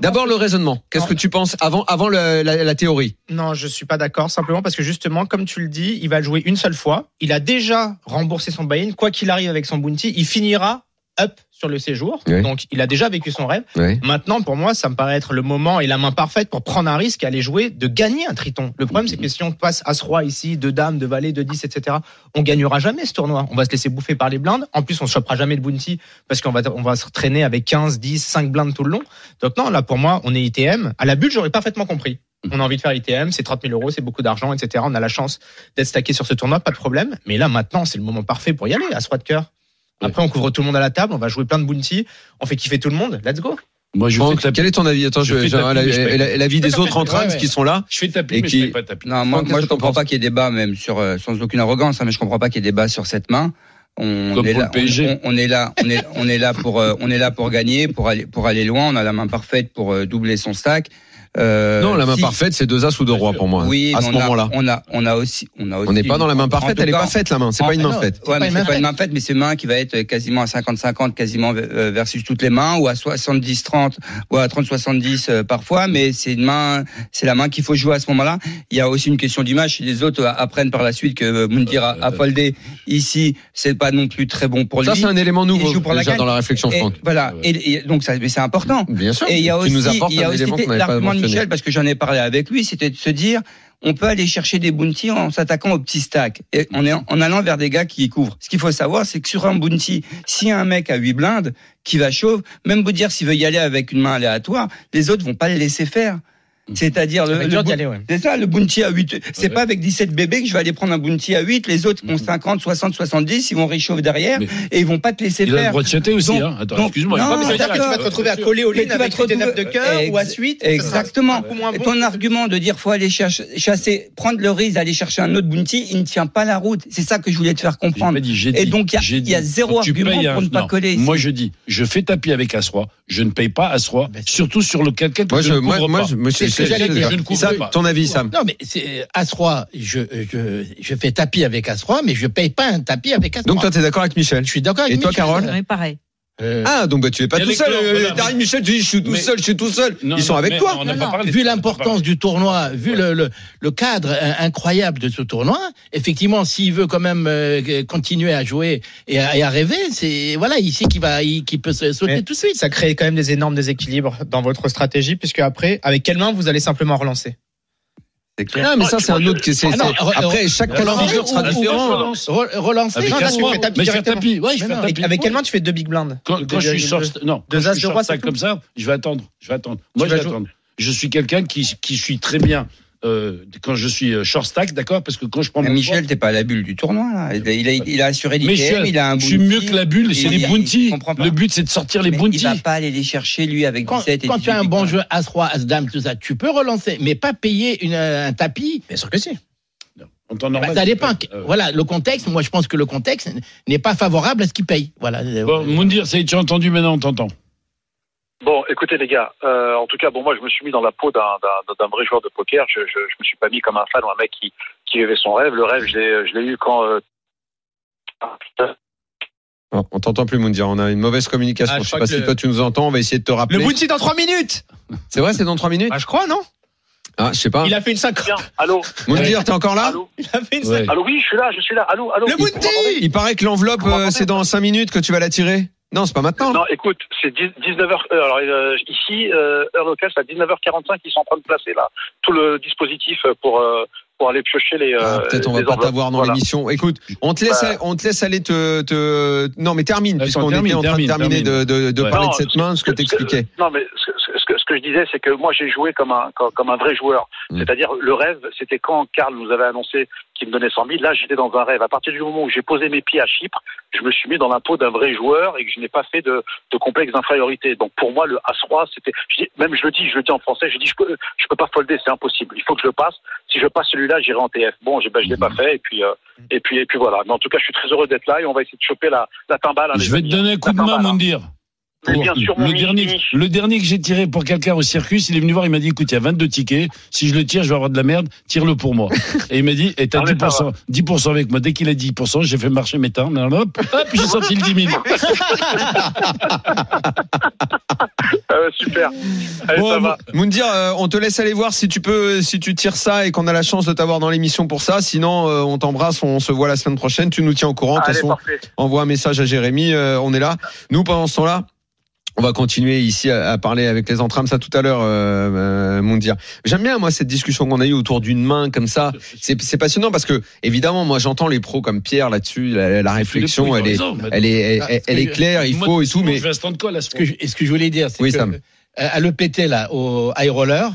E: D'abord le raisonnement. Qu'est-ce que tu penses avant avant le- la, la théorie?
F: Non, je suis pas d'accord, simplement parce que justement, comme tu le dis, il va jouer une seule fois. Il a déjà remboursé son buy-in. Quoi qu'il arrive avec son bounty, il finira up sur le séjour.
E: Oui.
F: Donc, il a déjà vécu son rêve. Maintenant, pour moi, ça me paraît être le moment et la main parfaite pour prendre un risque et aller jouer, de gagner un triton. Le problème, c'est que si on passe As-Roi ici, de Dame, de Valet, de 10, etc., on gagnera jamais ce tournoi. On va se laisser bouffer par les blindes. En plus, on ne chopera jamais de bounty parce qu'on va, on va se traîner avec 15, 10, 5 blindes tout le long. Donc non, là, pour moi, on est ITM. À la bulle, j'aurais parfaitement compris. On a envie de faire ITM, c'est 30 000 euros, c'est beaucoup d'argent, etc. On a la chance d'être stacké sur ce tournoi, pas de problème. Mais là, maintenant, c'est le moment parfait pour y aller, à ce roi de cœur. Après, on couvre tout le monde à la table, on va jouer plein de bounty, on fait kiffer tout le monde. Let's go.
G: Moi, je
E: Franck,
G: fais
E: quel est ton avis? Attends,
G: Je
E: je,
G: fais tapis,
E: la-
G: mais je paye.
E: la- l'avis des autres
F: Ouais, ouais.
E: qui sont là.
G: Je fais taper,
E: Et
G: mais
E: qui-
G: je paye pas taper.
I: Non, moi,
E: Franck,
I: moi je comprends pas qu'il y ait débat, même sur, euh, sans aucune arrogance, hein, mais je comprends pas qu'il y ait débat sur cette main. On
G: Comme
I: est
G: pour
I: là,
G: le PSG.
I: On, on est là, on est, on est là pour, euh, on est là pour gagner, pour aller, pour aller loin. On a la main parfaite pour euh, doubler son stack. Euh,
E: Non, la main
I: si-
E: parfaite, c'est deux as ou deux rois pour moi.
I: Oui,
E: à ce moment-là.
I: on a, on a aussi, on a aussi.
E: On n'est pas dans la main parfaite. Elle est
I: cas,
E: pas faite la main. C'est pas une main faite.
I: Ouais, mais c'est pas une main faite, mais c'est une main qui va être quasiment à 50-50, quasiment euh, versus toutes les mains, ou à 70-30, ou à 30-70 euh, parfois, mais c'est une main, c'est la main qu'il faut jouer à ce moment-là. Il y a aussi une question d'image. Si les autres euh, apprennent par la suite que Moundir a, a foldé ici, c'est pas non plus très bon pour lui.
E: Ça, c'est un élément nouveau
I: joue pour la
E: déjà
I: gagne.
E: dans la réflexion,
I: Et
E: Franck.
I: voilà. Et, et donc ça, mais c'est important.
E: Bien sûr.
I: Et il y a aussi, il y a
E: un
I: aussi
E: élément qu'on n'avait pas
I: l'argument de. Parce que j'en ai parlé avec lui, c'était de se dire, on peut aller chercher des bounty en s'attaquant aux petits stacks, et en, en allant vers des gars qui y couvrent. Ce qu'il faut savoir, c'est que sur un bounty, a un mec à 8 blindes qui va chauve, même vous dire s'il veut y aller avec une main aléatoire, les autres vont pas le laisser faire. C'est-à-dire
F: Ça va
I: le, le
F: aller, ouais.
I: c'est ça, le bounty à 8. C'est
G: Ouais.
I: pas avec 17 bébés que je vais aller prendre un bounty à 8. Les autres ont 50, 60, 70. Ils vont réchauffer derrière
G: Mais-
I: et ils vont pas te laisser
G: Il a le
I: faire.
G: droit de chatter aussi.
I: Donc-
G: hein. Attends, excuse-moi.
I: non,
G: il pas de
I: d'accord.
G: chatter.
F: Tu vas te retrouver à coller au
I: Mais vas
F: avec
I: te
F: tes 9 de cœur ou à 8.
I: Exactement.
F: moins
I: Et
F: bon.
I: ton argument de dire faut aller chasser, prendre le risque d'aller chercher un autre bounty, il ne tient pas la route. C'est ça que je voulais te faire comprendre.
G: pas dit,
I: Et donc, il y a- il y zéro argument pour ne pas
G: non.
I: coller.
G: Moi, je dis, je fais tapis avec As-Roi, je ne paye pas As-Roi,
J: Ben,
G: surtout sur le quelqu'un que
E: Moi,
G: je
E: moi,
J: ce que j'allais dire.
G: Je ne couvre
E: Sam,
G: pas.
E: ton avis, Sam.
J: Non, mais c'est As-Roi, je, je, je fais tapis avec As-Roi, mais je paye pas un tapis avec As-Roi.
E: Donc toi, tu es d'accord avec Michel
J: je suis d'accord avec
E: Et toi. Carole
K: Oui, pareil.
J: Euh,
E: Ah, donc bah, tu es pas tout seul.
G: clans,
E: Euh,
G: voilà,
E: Darry
G: mais-
E: Michel, tu dis je suis tout
G: Mais-
E: seul, je suis tout seul.
G: Non,
E: Ils sont
G: non,
E: avec toi.
J: Non,
G: parlé
J: vu l'importance du tournoi, vu le, le, le cadre euh, incroyable de ce tournoi, effectivement, s'il veut quand même euh, continuer à jouer et à, et à rêver, c'est voilà, il sait qu'il va, il- qu'il peut se sauter
F: Mais
J: tout de suite.
F: Ça crée quand même des énormes déséquilibres dans votre stratégie, puisque après, avec quelle main vous allez simplement relancer?
I: Clair.
E: Non, mais ça, c'est un autre. que c'est-
J: Ah non,
E: Après, chaque
J: re-
E: calendrier
J: re-
E: sera différent.
G: relance.
J: Re- relancer.
F: Tapis
G: Mais je fais tapis. Ouais, je
J: Mais
G: fais
J: non.
G: tapis.
F: Avec quelle main tu fais deux big blinds
G: Quand, quand je suis
F: 2,2.
G: short, non, quand
F: Deux
G: je
F: as
G: suis
F: de roi,
G: comme ça, je vais attendre, je vais attendre. Moi, je vais attendre. Je suis quelqu'un qui, qui suis très bien euh, quand je suis euh, short stack, d'accord, parce que quand je prends
I: Mais
G: mon
I: Michel, t'es pas à la bulle du tournoi, là. Il a, il a, il a assuré l'ITM, il a un
G: je suis
I: bounty.
G: mieux que la bulle, c'est les bounty.
I: pas.
G: Le but, c'est de sortir les bounty.
I: il va pas aller les chercher, lui, avec
J: Quand,
I: 17 et
J: quand tu as un
I: 18
J: bon jeu As-Roi, As-Dame, tout ça, tu peux relancer, mais pas payer une, un tapis.
F: Bien sûr que si.
G: En temps
J: Bah,
G: normal,
J: ça
G: tu
J: dépend.
G: euh,
J: Voilà, le contexte. Moi, je pense que le contexte n'est pas favorable à ce qu'il paye. Voilà.
G: Bon, Moundir, ça tu as entendu maintenant, on t'entend.
H: Bon, écoutez les gars, euh, en tout cas, bon, moi je me suis mis dans la peau d'un vrai joueur de poker. Je, je, je me suis pas mis comme un fan ou un mec qui, qui vivait son rêve. Le rêve, je l'ai je l'ai eu quand. euh,
E: Oh, on t'entend plus, Moundir. On a une mauvaise communication.
F: Ah, je
E: je sais pas
F: que
E: si
F: le-
E: toi tu nous entends. On va essayer de te
F: Le
E: rappeler.
F: bounty dans 3 minutes
E: C'est vrai, c'est dans 3 minutes?
F: Ah, je crois, non?
E: Ah, je sais pas.
F: Il a fait une 50.
H: Bien, allô,
E: Moundir, t'es encore là?
H: Allô,
F: Il a fait une
G: Ouais.
F: 50.
H: allô, oui, je suis là, je suis là. Allô, allô?
F: Le
H: m'entendez?
E: Il paraît que l'enveloppe, euh, c'est dans 5 minutes que tu vas la tirer. Non, c'est pas maintenant.
H: Non, écoute, c'est 19h. Alors euh, ici, euh, heure locale, c'est à 19h45. Ils sont en train de placer là tout le dispositif pour euh, pour aller piocher les.
E: Ah,
H: euh,
E: Peut-être on va pas t'avoir dans
H: Voilà.
E: l'émission. Écoute, on te laisse,
H: Bah.
E: on te laisse aller te, te... non mais termine puisqu'on était en train
G: termine,
E: de terminer de, de, de
G: Ouais.
E: parler
H: Non,
E: de cette main, ce que t'expliquais.
H: Non, mais ce, ce- ce que, ce que je disais, c'est que moi, j'ai joué comme un, comme, comme un vrai joueur.
E: Mm.
H: C'est-à-dire, le rêve, c'était quand Karl nous avait annoncé qu'il me donnait 100 000. Là, j'étais dans un rêve. À partir du moment où j'ai posé mes pieds à Chypre, je me suis mis dans peau d'un vrai joueur et que je n'ai pas fait de, de complexe d'infériorité. Donc, pour moi, le As-Roi, c'était, je dis- même je le dis, je le dis en français, je dis, je peux, je peux pas folder, c'est impossible. Il faut que je le passe. Si je passe celui-là, j'irai en TF. Bon, ben, je l'ai pas fait et puis, euh, et puis, et puis voilà. Mais en tout cas, je suis très heureux d'être là et on va essayer de choper la, la timbale. hein,
G: Je vais te donner un coup
H: La
G: de main,
H: timbale, bien sûr, mon
G: le, dernier, le dernier que j'ai tiré pour quelqu'un au circus, il est venu voir, il m'a dit écoute, il y a 22 tickets, si je le tire, je vais avoir de la merde, tire-le pour moi. Et il m'a dit, et t'as
H: mais ça
G: 10%, 10% avec moi. Dès qu'il a 10%, j'ai fait marcher mes temps, hop, hop, j'ai sorti le 10 000.
H: Ah ouais, super. Allez,
E: Bon,
H: ça va.
E: Moundir, euh, on te laisse aller voir si tu peux, si tu tires ça et qu'on a la chance de t'avoir dans l'émission pour ça. Sinon, euh, on t'embrasse, on se voit la semaine prochaine. Tu nous tiens au courant. De toute
H: Allez,
E: façon,
H: parfait.
E: envoie un message à Jérémy. euh, on est là. Nous, pendant ce temps-là. On va continuer ici à, à parler avec les entrames, ça tout à l'heure, euh, euh. J'aime bien moi cette discussion qu'on a eue autour d'une main comme ça. C'est c'est passionnant parce que évidemment, moi j'entends les pros comme Pierre là-dessus. La, la réflexion, elle est, elle est, elle, elle- elle est claire. Il faut et tout, mais
G: Je vais à call à ce
J: que, je, ce que je voulais dire, c'est
E: Oui,
J: que
E: Sam.
J: euh, à l'EPT, là, au high roller,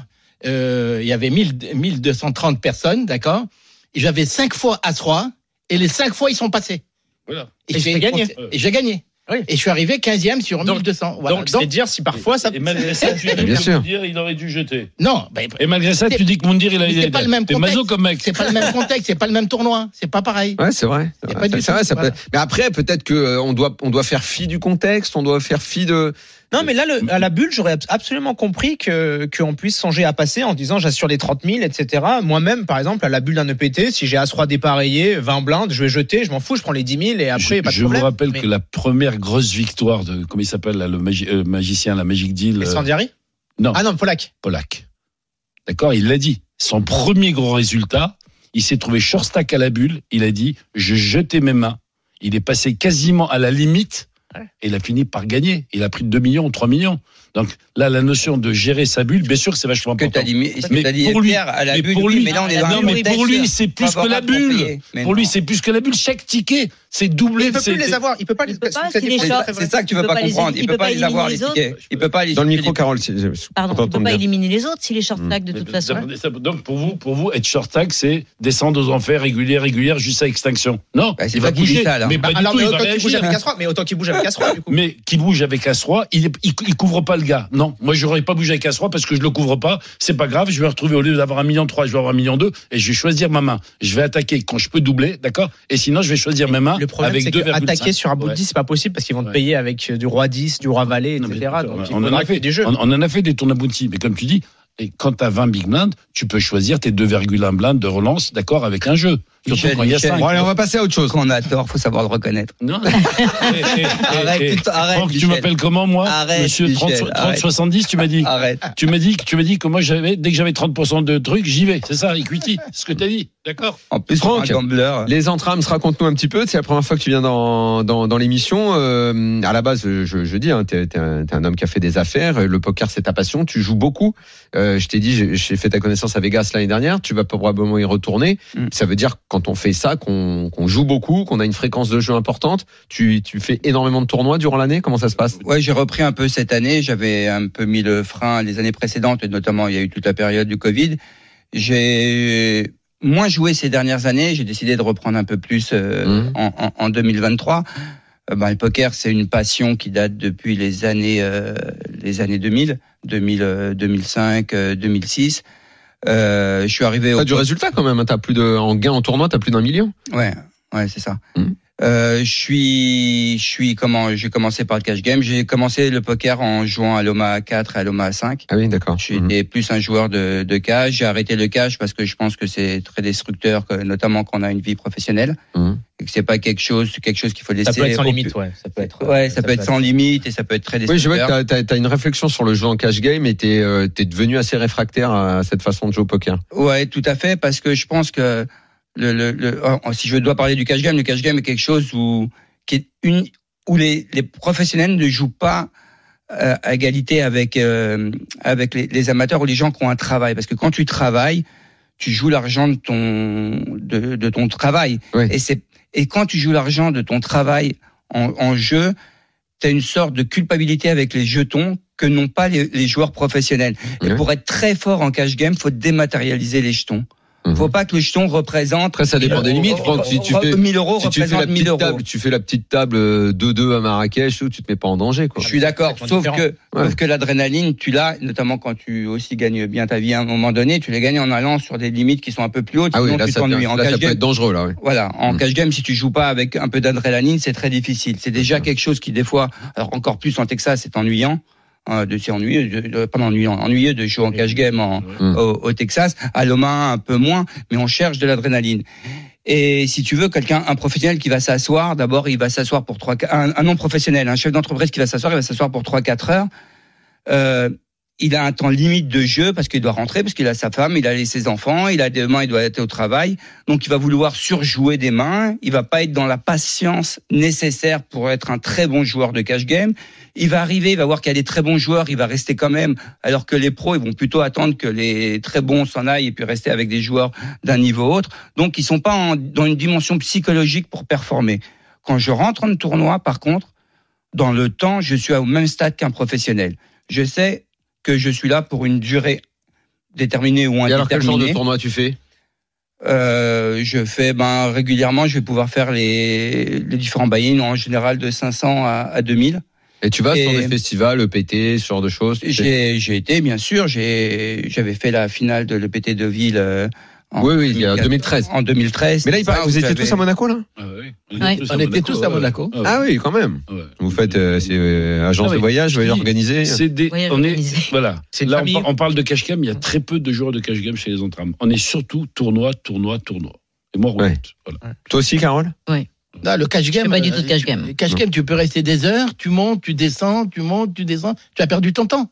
J: euh, il y avait 1000 1230 personnes, d'accord? Et j'avais 5 fois As-Roi, et les 5 fois, ils sont passés.
G: Voilà.
F: Et
J: j'ai
F: gagné.
J: Et j'ai gagné.
F: Oui.
J: Et je suis arrivé 15e sur
F: Donc-
J: 1200. Voilà.
F: Donc, c'est dire si parfois ça.
G: Et malgré ça, tu dis
E: Bien
G: que. Moundir, il aurait dû jeter.
J: non, ben,
G: Et malgré ça, tu dis que Moundir, il a
J: c'est pas le même contexte.
G: comme mec.
J: c'est pas le même contexte, c'est pas le même tournoi, c'est pas pareil.
E: Ouais, c'est vrai. C'est ça
J: voilà.
E: Mais après, peut-être que euh, on doit, on doit faire fi du contexte, on doit faire fi de.
F: Non, mais là, le- à la bulle, j'aurais abs- absolument compris que qu'on puisse songer à passer en disant j'assure les 30 000, etc. Moi-même, par exemple, à la bulle d'un EPT, si j'ai As-Roi dépareillé, 20 blindes, je vais jeter, je m'en fous, je prends les 10 000 et après,
G: je
F: pas de
G: je
F: problème.
G: vous rappelle
F: Mais-
G: que la première grosse victoire de, comment il s'appelle, le magi- euh, magicien, la Magic Deal, euh,
F: Sandiari
G: non,
F: Ah non, Polak.
G: Polak. D'accord, il l'a dit. Son premier gros résultat, il s'est trouvé short stack à la bulle. Il a dit, je jetais mes mains. Il est passé quasiment à la limite. Et il a fini par gagner. Il a pris 2 millions, 3 millions. Donc là, la notion de gérer sa bulle, bien sûr c'est vachement important.
I: dit, mais, que dit
G: pour lui-
I: à la
G: mais
I: bulle,
G: pour lui-
I: mais
G: non, mais pour lui, c'est plus que la
I: pour
G: bulle. Pour lui, c'est plus que la bulle. Chaque ticket, c'est doublé.
F: Il peut plus les avoir, il peut pas les
K: Il
F: c'est-
I: ça que tu veux
K: Il peut
I: pas comprendre.
K: il
I: Il
K: peut
I: pas les avoir, les tickets. Il peut pas les
E: Dans le micro, Carole.
K: Pardon,
E: on
K: on peut pas éliminer les autres s'il est short stack de toute façon.
G: Donc pour vous, pour vous, être short stack, c'est descendre aux enfers régulière, régulière, jusqu'à extinction. Non,
I: Bah, c'est
G: il va bouger. Mais
F: Bah,
G: pas du
F: alors,
G: tout,
F: mais
G: il
F: autant qu'il bouge avec As-Roi, mais autant qu'il bouge avec As-Roi, du coup.
G: Mais qui bouge avec As-Roi, il, il, il couvre pas le gars. Non, moi j'aurais pas bougé avec As-Roi parce que je le couvre pas. C'est pas grave, je vais me retrouver au lieu d'avoir un million trois, je vais avoir un million deux et je vais choisir ma main. Je vais attaquer quand je peux doubler, d'accord? Et sinon je vais choisir mes mains
F: Le problème, c'est que
G: 2,5.
F: attaquer sur un bout de
G: Ouais.
F: 10, c'est pas possible parce qu'ils vont te payer avec euh, du roi 10, du roi valet, etc. Donc,
G: on, en a fait
F: des jeux.
G: On, on en a fait des tournois bounty, mais comme tu dis, et quand tu as 20 big blinds, tu peux choisir tes 2,1 blinds de relance, d'accord, avec un jeu.
I: Michel,
G: quand il y a
I: Michel.
G: 5.
E: Bon, allez, on va passer à autre chose.
I: Quand on a tort, faut savoir le reconnaître.
G: Non. Eh, eh, eh,
I: Arrête,
G: eh,
I: tu t- arrête,
G: Franck, tu m'appelles comment, moi
I: Arrête,
G: Monsieur
I: Michel,
G: 30, 30,
I: arrête.
G: 70, tu m'as dit.
I: Arrête.
G: Tu m'as dit, tu m'as dit que moi, j'avais, dès que j'avais 30% de trucs, j'y vais. C'est ça, equity. C'est ce que t'as dit. D'accord?
I: En plus,
E: Franck.
I: un gambler.
E: Les entrames, raconte-nous un petit peu. C'est la première fois que tu viens dans, dans, dans l'émission. Euh, à la base, je, je dis, hein, t'es, t'es un, t'es un homme qui a fait des affaires. Le poker, c'est ta passion. Tu joues beaucoup. Euh, je t'ai dit, j'ai, j'ai fait ta connaissance à Vegas l'année dernière. Tu vas probablement y retourner.
I: Mm.
E: Ça veut dire quand on fait ça, qu'on, qu'on joue beaucoup, qu'on a une fréquence de jeu importante. Tu, tu fais énormément de tournois durant l'année. Comment ça se passe?
I: Ouais, j'ai repris un peu cette année. J'avais un peu mis le frein les années précédentes, notamment il y a eu toute la période du Covid. J'ai moins joué ces dernières années. J'ai décidé de reprendre un peu plus euh,
E: Mhm.
I: en, en, en 2023. Euh, ben, le poker, c'est une passion qui date depuis les années euh, les années 2000, 2000 euh, 2005, euh, 2006. Euh, je suis arrivé
E: T'as
I: au
E: du résultat quand même. T'as plus de, en gain en tournoi, t'as plus d'un million.
I: Ouais, ouais, c'est ça.
E: Mhm.
I: Euh, je suis, je suis comment J'ai commencé par le cash game. J'ai commencé le poker en jouant à l'OMA 4 et à l'OMA 5.
E: Ah oui, d'accord.
I: J'étais plus un joueur de, de cash. J'ai arrêté le cash parce que je pense que c'est très destructeur, que- notamment quand on a une vie professionnelle,
E: Mhm.
I: et que c'est pas quelque chose, quelque chose qu'il faut laisser.
F: Ça peut être sans limite, ouais. Ça peut être.
I: Ouais, ça, peut être sans limite et ça peut être très
E: Oui,
I: destructeur.
E: je vois que tu as, une réflexion sur le jeu en cash game et tu es, devenu assez réfractaire à cette façon de jouer au poker.
I: Ouais, tout à fait, parce que je pense que le, le, le- oh, si je dois parler du cash game, le cash game est quelque chose où qui est une où les, les professionnels ne jouent pas euh, à égalité avec euh, avec les, les amateurs ou les gens qui ont un travail, parce que quand tu travailles, tu joues l'argent de ton de, de ton travail,
E: Ouais.
I: et c'est et quand tu joues l'argent de ton travail en, en jeu, tu as une sorte de culpabilité avec les jetons que n'ont pas les, les joueurs professionnels. Et pour être très fort en cash game, faut dématérialiser les jetons.
E: Mhm.
I: Faut pas que le jeton représente.
E: Après, ça dépend des limites, Franck. Si tu fais,
I: 1000 euros
E: si tu fais la
I: représente 1000
E: petite
I: euros.
E: table, tu fais la petite table euh, 2-2 à Marrakech, ou tu te mets pas en danger, quoi.
I: Je suis d'accord, sauf
F: différent.
I: que,
E: Ouais.
I: sauf que l'adrénaline, tu l'as, notamment quand tu aussi gagnes bien ta vie à un moment donné, tu les gagnes en allant sur des limites qui sont un peu plus hautes,
E: Ah oui,
I: sinon
E: là,
I: tu
E: ça,
I: t'ennuies.
E: peut,
I: En
E: là, ça
I: cash
E: peut
I: game,
E: être dangereux, là, oui.
I: voilà, en
E: Mm.
I: cash game, si tu joues pas avec un peu d'adrénaline, c'est très difficile. C'est déjà quelque chose qui, des fois, alors encore plus en Texas, c'est ennuyant. Hein, de c'est ennuyeux, de- de- pas ennuyant, ennuyeux de jouer en cash game en,
E: Mm.
I: au, au Texas, à Loma un peu moins, mais on cherche de l'adrénaline. Et si tu veux quelqu'un, un professionnel qui va s'asseoir, d'abord il va s'asseoir pour trois, un, un non professionnel, un chef d'entreprise qui va s'asseoir, il va s'asseoir pour trois quatre heures. Euh, il a un temps limite de jeu parce qu'il doit rentrer, parce qu'il a sa femme, il a ses enfants, il a demain il doit être au travail, donc il va vouloir surjouer des mains. Il va pas être dans la patience nécessaire pour être un très bon joueur de cash game. Il va arriver, il va voir qu'il y a des très bons joueurs, il va rester quand même, alors que les pros, ils vont plutôt attendre que les très bons s'en aillent et puis rester avec des joueurs d'un niveau autre. Donc, ils sont pas dans une dimension psychologique pour performer. Quand je rentre en tournoi, par contre, dans le temps, je suis au même stade qu'un professionnel. Je sais que je suis là pour une durée déterminée ou
E: Et alors, quel genre de
I: indéterminée.
E: tournoi tu fais?
I: Euh, je fais ben régulièrement, je vais pouvoir faire les, les différents buy-in en général de 500 à, à 2000.
E: Et tu vas sur des festivals, EPT, ce genre de choses?
I: J'ai été bien sûr, j'avais fait la finale de l'EPT de Ville euh,
E: Oui, oui, il y a 2013.
I: En 2013.
E: Mais là, il paraît
I: Ça,
E: que vous étiez tous à Monaco, là
G: Ah ouais.
C: Ouais.
J: On était tous à Monaco.
G: ouais.
E: Ah oui, quand même.
G: Ouais.
E: Vous faites, euh, c'est euh, agence
G: Ah oui.
E: de voyage, voyage
G: Oui.
E: organisé.
G: C'est des,
C: Voyage
G: on est, voilà.
F: C'est une
G: Là, on, parle de cash game. Il y a très peu de joueurs de cash game chez les entrames. On est surtout tournoi, tournoi, tournoi. Et moi,
E: Ouais.
G: roulette. Voilà.
E: Toi aussi, Carole
J: Là, le cash game.
C: pas du tout de
J: euh,
C: cash game.
J: le Cash game, tu peux rester des heures, tu montes, tu descends, tu montes, tu descends. Tu as perdu ton temps.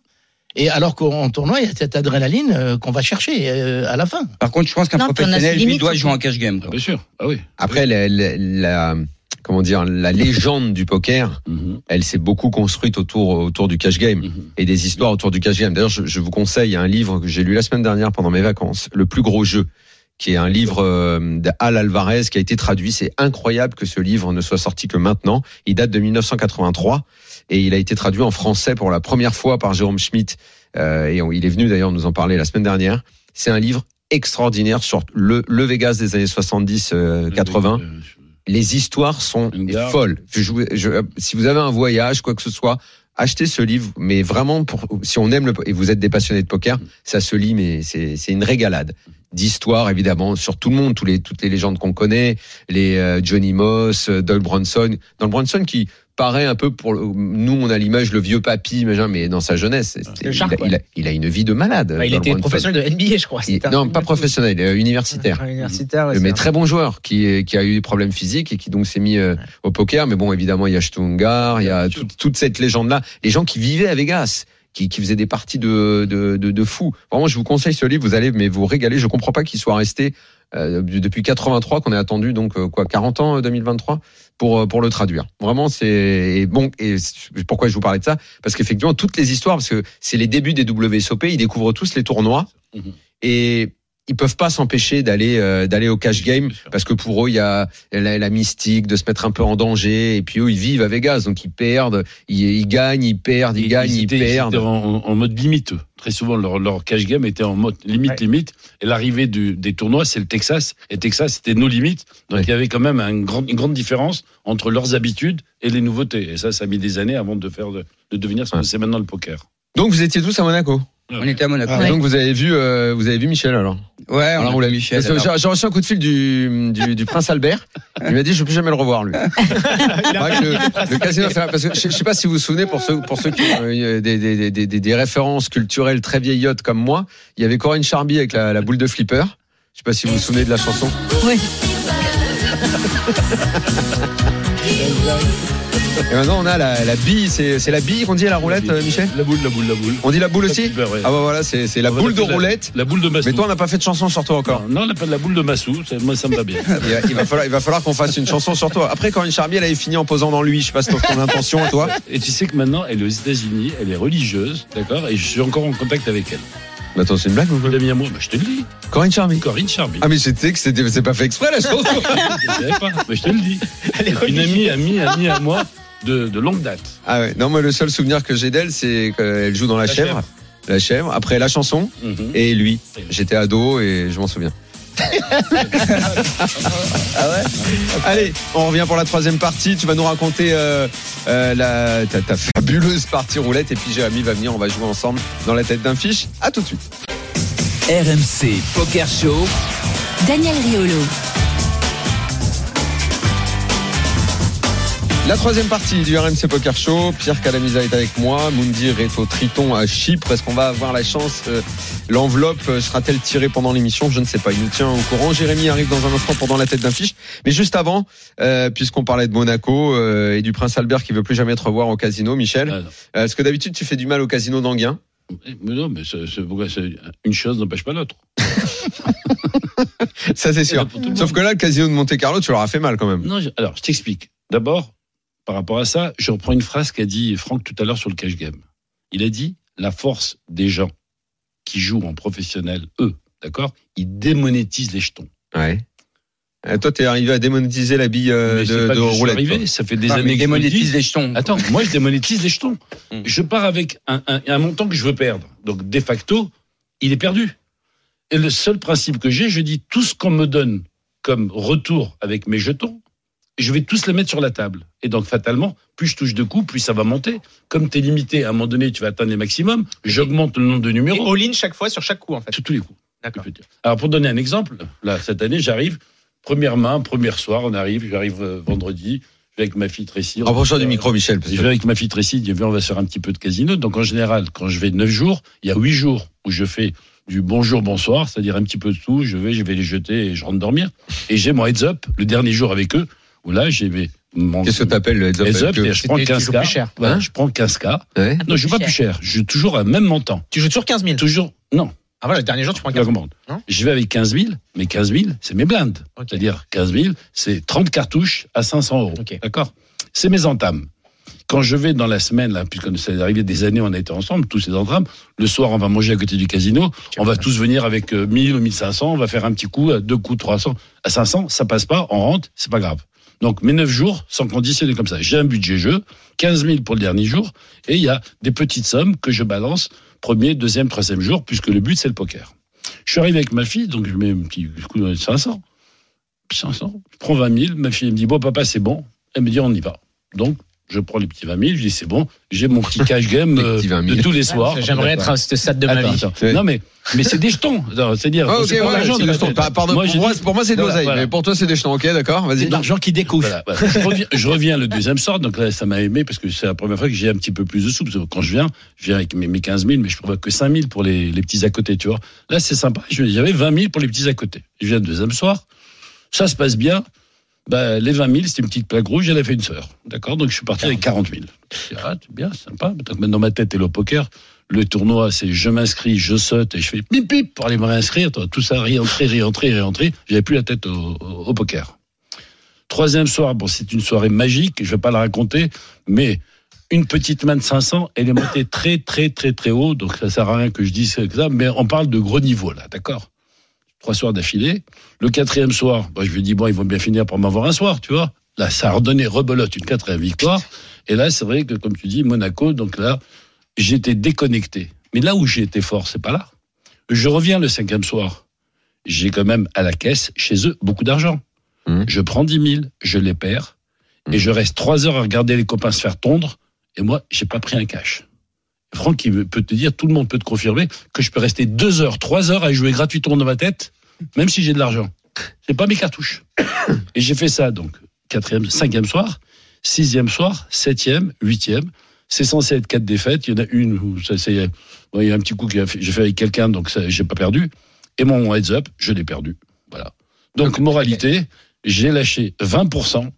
J: Et alors qu'en tournoi, il y a cette adrénaline euh, qu'on va chercher euh, à la fin.
I: Par contre, je pense qu'un
C: Non, puis on a
I: professionnel
C: ses
I: lui
C: limites,
I: doit jouer en cash game.
G: Ah,
I: quoi.
G: bien sûr. Ah oui.
E: Après, la, la- la- comment dire, la légende du poker,
G: Mhm.
E: elle s'est beaucoup construite autour, autour du cash game
G: Mhm.
E: et des histoires autour du cash game. D'ailleurs, je, je vous conseille un livre que j'ai lu la semaine dernière pendant mes vacances, Le plus gros jeu, qui est un livre euh, d'Al Alvarez qui a été traduit. C'est incroyable que ce livre ne soit sorti que maintenant. Il date de 1983 et il a été traduit en français pour la première fois par Jérôme Schmitt. Euh, et on- il est venu d'ailleurs nous en parler la semaine dernière. C'est un livre extraordinaire sur le, le Vegas des années 70-80
G: Euh,
E: les histoires sont folles. Je, je- je- si vous avez un voyage, quoi que ce soit, achetez ce livre. Mais vraiment, pour, si on aime le, et vous êtes des passionnés de poker, ça se lit, mais c'est c'est une régalade. D'histoire évidemment sur tout le monde, tous les, toutes les légendes qu'on connaît, les euh, Johnny Moss, euh, Doug Bronson, Doug Bronson qui paraît un peu pour le- nous on a l'image le vieux papy mais dans sa jeunesse il,
F: Shark,
E: a, il, a, il a une vie de malade.
F: Bah, il était professionnel de NBA, je crois.
E: Non pas professionnel, euh, universitaire.
F: Universitaire, ouais,
E: mais très bon joueur qui, qui a eu des problèmes physiques et qui donc s'est mis euh, au poker. Mais bon, évidemment, il y a Stungar, il y a toute, toute cette légende-là. Les gens qui vivaient à Vegas, qui, qui faisaient des parties de, de, de, de fous. Vraiment, je vous conseille ce livre, vous allez mais vous régaler. Je comprends pas qu'il soit resté euh, depuis 83, qu'on ait attendu donc euh, quoi 40 ans euh, 2023 pour euh, pour le traduire. Vraiment, c'est bon. Et pourquoi je vous parlais de ça? Parce qu'effectivement, toutes les histoires, parce que c'est les débuts des WSOP, ils découvrent tous les tournois
G: Mhm.
E: et ils peuvent pas s'empêcher d'aller euh, d'aller au cash game parce que pour eux il y a la, la mystique de se mettre un peu en danger et puis eux ils vivent à Vegas donc ils perdent ils, ils gagnent ils perdent ils, gagnent ils,
G: étaient-
E: perdent
G: étaient en, en mode limite. Très souvent, leur, leur cash game était en mode limite,
F: Ouais.
G: limite. Et l'arrivée des tournois, c'est le Texas. Et Texas, c'était nos limites. Donc,
E: Ouais.
G: il y avait quand même une grande différence entre leurs habitudes et les nouveautés. Et ça, ça a mis des années avant de faire de, de devenir ce que
E: Ouais.
G: c'est maintenant le poker.
E: donc vous étiez tous à Monaco?
I: On était à Monaco.
E: Et donc vous avez vu euh, vous avez vu Michel alors
I: Ouais, on
E: alors
I: a vu Michel.
E: J'ai reçu un coup de fil du, du, du prince Albert. Il m'a dit je peux jamais le revoir lui. Ouais, le, le casino parce que je, je sais pas si vous vous souvenez pour ceux pour ceux qui ont euh, des, des, des, des, des références culturelles très vieillottes comme moi il y avait Corinne Charby avec la, la boule de flipper. Je sais pas si vous vous souvenez de la chanson.
C: Oui.
E: Et maintenant, on a la, la bille. C'est c'est la bille qu'on dit à la roulette, Michel
G: La boule, la boule, la boule.
E: On dit la boule aussi
G: Ouais.
E: Ah bah voilà, c'est c'est la
G: On
E: boule de
G: la-
E: roulette.
G: La boule de Massou.
E: Mais toi, on n'a pas fait de chanson sur toi encore.
G: non, on appelle la boule de Massou. ça- Moi, ça me va bien.
E: Il va, falloir, il va falloir qu'on fasse une chanson sur toi. Après, quand une Charmier, elle avait fini en posant dans lui. Je sais pas si ton intention, toi.
G: Et tu sais que maintenant, elle est aux États-Unis, elle est religieuse, d'accord? Et je suis encore en contact avec elle.
E: Mais attends, c'est une blague ou quoi
G: Une amie à moi, bah, je te le dis.
E: Corinne Charmy.
G: Corinne Charby.
E: Ah, mais c'était que c'était c'est pas fait exprès la chanson.
G: Je savais pas, mais je te le dis.
F: Elle est
G: Une amie, amie, amie à moi de, de longue date.
E: Ah ouais. Non, moi, le seul souvenir que j'ai d'elle, c'est qu'elle joue dans La,
G: La
E: chèvre.
G: chèvre.
E: La chèvre. Après la chanson
G: Mhm.
E: et lui. J'étais ado et je m'en souviens. Allez, on revient pour la troisième partie. Tu vas nous raconter euh, euh, la, ta, ta fabuleuse partie roulette. Et puis Jérémy va venir, on va jouer ensemble dans la tête d'un fiche. À tout de suite.
D: RMC Poker Show.
C: Daniel Riolo.
E: La troisième partie du RMC Poker Show. Pierre Calamisa est avec moi. Moundir est au Triton à Chypre. Est-ce qu'on va avoir la chance euh, L'enveloppe euh, sera-t-elle tirée pendant l'émission? Je ne sais pas. Il nous tient au courant. Jérémy arrive dans un instant pendant la tête d'un fiche. Mais juste avant, euh, puisqu'on parlait de Monaco euh, et du prince Albert qui veut plus jamais te revoir au casino, Michel.
G: Ah,
E: euh, Est-ce que d'habitude tu fais du mal au casino d'Anguin?
G: Mais non, mais c'est- pourquoi une chose n'empêche pas l'autre.
E: Ça c'est sûr. Sauf que là, le casino de Monte Carlo, tu leur as fait mal quand même.
G: Non, je- alors, je t'explique. D'abord, par rapport à ça, je reprends une phrase qu'a dit Franck tout à l'heure sur le cash game. Il a dit la force des gens qui jouent en professionnel, eux, d'accord Ils démonétisent les jetons.
E: Ouais. Euh, toi, t'es arrivé à démonétiser la bille euh, de,
G: pas
E: de
G: que je suis
E: roulette.
G: arrivé, ça fait des
I: Ah, mais
G: années que je
I: démonétise les jetons.
G: Attends, moi je démonétise les jetons.
I: Mm.
G: Je pars avec un, un- un montant que je veux perdre. Donc de facto, il est perdu. Et le seul principe que j'ai, je dis tout ce qu'on me donne comme retour avec mes jetons, je vais tous les mettre sur la table. Et donc fatalement, plus je touche de coups, plus ça va monter. Comme tu es limité, à un moment donné, tu vas atteindre les maximums, j'augmente le nombre de
F: Et
G: numéros.
F: all-in chaque fois sur chaque coup, en fait.
G: Tous tous les coups.
F: D'accord.
G: Alors pour donner un exemple, là cette année j'arrive, première main, première soir, on arrive, j'arrive euh, vendredi, je vais avec ma fille Tracy.
E: Rapproche-toi
G: va
E: du micro, Michel. parce
G: je vais avec ma fille Tracy, je vais, on va faire un petit peu de casino. Donc en général, quand je vais 9 jours, il y a 8 jours où je fais du bonjour, bonsoir, c'est-à-dire un petit peu de tout, je vais, je vais les jeter et je rentre dormir. Et j'ai mon heads up le dernier jour avec eux, où là j'ai mes- mon
E: Qu'est-ce que t'appelles le heads up
G: heads
E: avec
G: up,
E: eux
G: et je prends
F: Tu- tu
G: 15
F: joues
G: k
F: plus cher.
G: Voilà,
E: Hein
G: je prends 15 k
E: Ouais.
G: Non, je joue pas plus cher, je joue toujours à même montant.
F: Tu joues toujours 15 000.
G: Toujours, non,
F: Ah voilà, le dernier jour, tu prends
G: tu vas
F: 15 000.
G: comprendre.
F: Non
G: Je vais avec 15 000, mais 15 000, c'est mes blindes.
F: Ok.
G: C'est-à-dire 15 000, c'est 30 cartouches à 500 euros.
F: Ok.
G: D'accord? C'est mes entames. Quand je vais dans la semaine, là, puisque ça est arrivé des années, on a été ensemble, tous ces entames, le soir, on va manger à côté du casino, on va tous venir avec euh, 1000 ou 1500, on va faire un petit coup, à deux coups, 300, à 500, ça passe pas, on rentre, c'est pas grave. Donc mes 9 jours, sans conditionner comme ça. J'ai un budget jeu, 15 000 pour le dernier jour, et il y a des petites sommes que je balance premier, deuxième, troisième jour, puisque le but, c'est le poker. Je suis arrivé avec ma fille, donc je mets un petit coup de 500. 500. Je prends 20 000. Ma fille elle me dit Bon, papa, c'est bon. Elle me dit On y va. Donc, Je prends les petits 20 000, je dis c'est bon, j'ai mon petit cash game euh,
E: petits 20 000.
G: de tous les soirs.
F: J'aimerais être à ce stade de ma
G: Attends,
F: vie.
G: attends. Non mais mais c'est des jetons. Non, C'est-à-dire c'est pas l'argent de
E: jetons. Pardon, pour moi,
G: dit-
E: pour moi, c'est de l'oseille.
G: voilà.
E: Mais pour toi, c'est des jetons. Ok, d'accord,
J: C'est
E: vas-y.
J: de l'argent qui découche.
G: Voilà, voilà. Je, reviens, je reviens le deuxième soir, donc là, ça m'a aimé parce que c'est la première fois que j'ai un petit peu plus de sous. Parce que quand je viens, je viens avec mes, mes 15 000, mais je prévois que 5 000 pour les, les petits à côté, tu vois. Là, c'est sympa. Je- J'avais 20 000 pour les petits à côté. Je viens le deuxième soir, ça se passe bien. Bah, les 20 000, c'était une petite plaque rouge, elle a fait une sœur. D'accord? Donc, je suis parti avec 40 000. Je dis, ah, bien, sympa. Donc, maintenant, ma tête est le poker. Le tournoi, c'est je m'inscris, je saute et je fais pip pip pour aller me réinscrire. Tout ça, réentrer, réentrer, réentrer. J'avais plus la tête au, poker. Troisième soir, bon, c'est une soirée magique, je vais pas la raconter, mais une petite main de 500, elle est montée très, très, très, très haut, donc ça sert à rien que je dise ça, mais on parle de gros niveau, là, d'accord? Trois soirs d'affilée. Le quatrième soir, bah, je lui dis, bon, ils vont bien finir par m'avoir un soir, tu vois Là, ça a redonné rebelote une quatrième victoire. Et là, c'est vrai que, comme tu dis, Monaco, donc là, j'étais déconnecté. Mais là où j'ai été fort, c'est pas là. Je reviens le cinquième soir. J'ai quand même à la caisse, chez eux, beaucoup d'argent.
E: Mhm.
G: Je prends 10 000, je les perds, et je reste trois heures à regarder les copains se faire tondre, et moi, j'ai pas pris un cash. Franck, il peut te dire, tout le monde peut te confirmer que je peux rester deux heures, trois heures à jouer gratuitement dans ma tête, même si j'ai de l'argent. C'est pas mes cartouches. Et j'ai fait ça, donc, quatrième, cinquième soir, sixième soir, septième, huitième. C'est censé être quatre défaites. Il y en a une où ça, c'est, bon, il y a un petit coup que j'ai fait- avec quelqu'un, donc ça, j'ai pas perdu. Et mon heads up, je l'ai perdu. Voilà. Donc, moralité, j'ai lâché 20%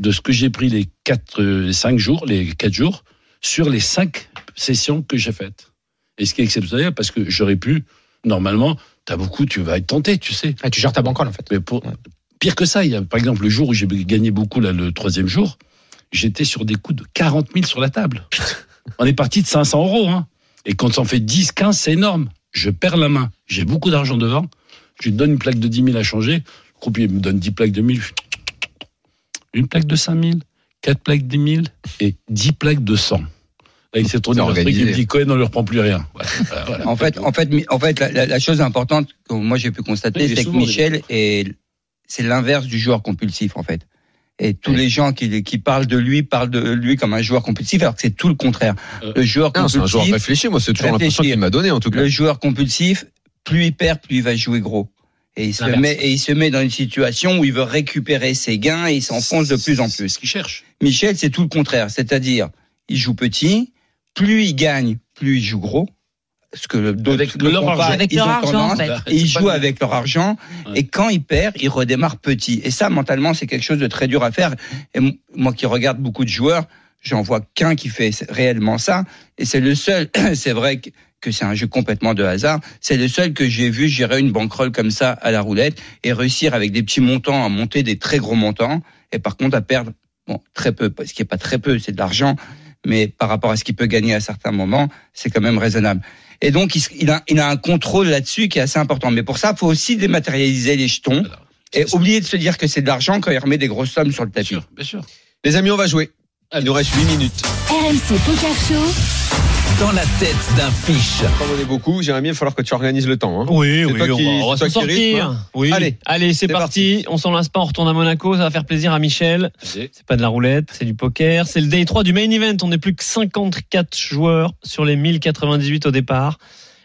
G: de ce que j'ai pris les quatre, euh, les cinq jours, les quatre jours, sur les cinq sessions que j'ai faites. Et ce qui est exceptionnel, parce que j'aurais pu, normalement, t'as beaucoup, tu vas être tenté, tu sais.
F: Ah, tu gères ta bankroll en fait.
G: Mais pour, pire que ça, il y a, par exemple, le jour où j'ai gagné beaucoup, là, le troisième jour, j'étais sur des coups de 40 000 sur la table. On est parti de 500 euros, hein. Et quand on fait 10, 15, c'est énorme. Je perds la main. J'ai beaucoup d'argent devant. Je lui donne une plaque de 10 000 à changer. Le croupier me donne 10 plaques de 1000. Une plaque de 5 000, 4 plaques de 1000 et 10 plaques de 100. Il s'est tourné
E: C'est
G: vers truc, il me dit Cohen, on ne lui reprend plus rien. Voilà, voilà, voilà.
I: En fait, en fait, en fait, la, la- la chose importante que moi j'ai pu constater, c'est que Michel est, c'est l'inverse du joueur compulsif en fait. Et tous les gens qui, qui parlent de lui parlent de lui comme un joueur compulsif, alors que c'est tout le contraire.
G: Euh,
I: Le joueur
E: Non, c'est un joueur
I: compulsif,
E: réfléchi. Moi, c'est toujours l'impression qu'il m'a donné, en tout cas.
I: le joueur compulsif, plus il perd, plus il va jouer gros. Et il se met, et il se met dans une situation où il veut récupérer ses gains et il s'enfonce de plus en
G: C'est
I: plus.
G: ce qu'il cherche.
I: Michel, c'est tout le contraire. C'est-à-dire, il joue petit, plus il gagne, plus il joue gros. Ce que d'autres
G: Avec leur
I: pas, ils
K: leur
I: ont
K: argent, en fait.
I: Et ils jouent avec leur argent.
G: Ouais.
I: Et quand il perd, il redémarre petit. Et ça, mentalement, c'est quelque chose de très dur à faire. Et moi qui regarde beaucoup de joueurs, j'en vois qu'un qui fait réellement ça. Et c'est le seul, c'est vrai que que c'est un jeu complètement de hasard. C'est le seul que j'ai vu gérer une bankroll comme ça à la roulette et réussir avec des petits montants à monter des très gros montants et par contre à perdre bon très peu, ce qui est pas très peu, c'est de l'argent, mais par rapport à ce qu'il peut gagner à certains moments, c'est quand même raisonnable. Et donc il, a, il a un contrôle là-dessus qui est assez important. Mais pour ça, il faut aussi dématérialiser les jetons
G: Voilà.
I: et oublier de se dire que c'est de l'argent quand il remet des grosses sommes sur le
G: Bien
I: tapis.
G: sûr, bien sûr.
E: Les amis, on va jouer. Il nous reste 8 minutes.
C: RMC Poker Show.
D: Dans la tête d'un fiche.
E: Comme on est beaucoup, Jérémy, il va falloir que tu organises le temps. hein.
L: Oui, oui,
E: toi
L: on
E: qui-
L: va, on va
E: c'est toi
L: s'en
E: qui rythme,
L: sortir.
E: hein.
L: Oui.
E: Allez.
L: Allez, c'est parti. On s'en lasse pas, on retourne à Monaco. Ça va faire plaisir à Michel. C'est pas de la roulette, c'est du poker. C'est le day 3 du main event. On n'est plus que 54 joueurs sur les 1098 au départ.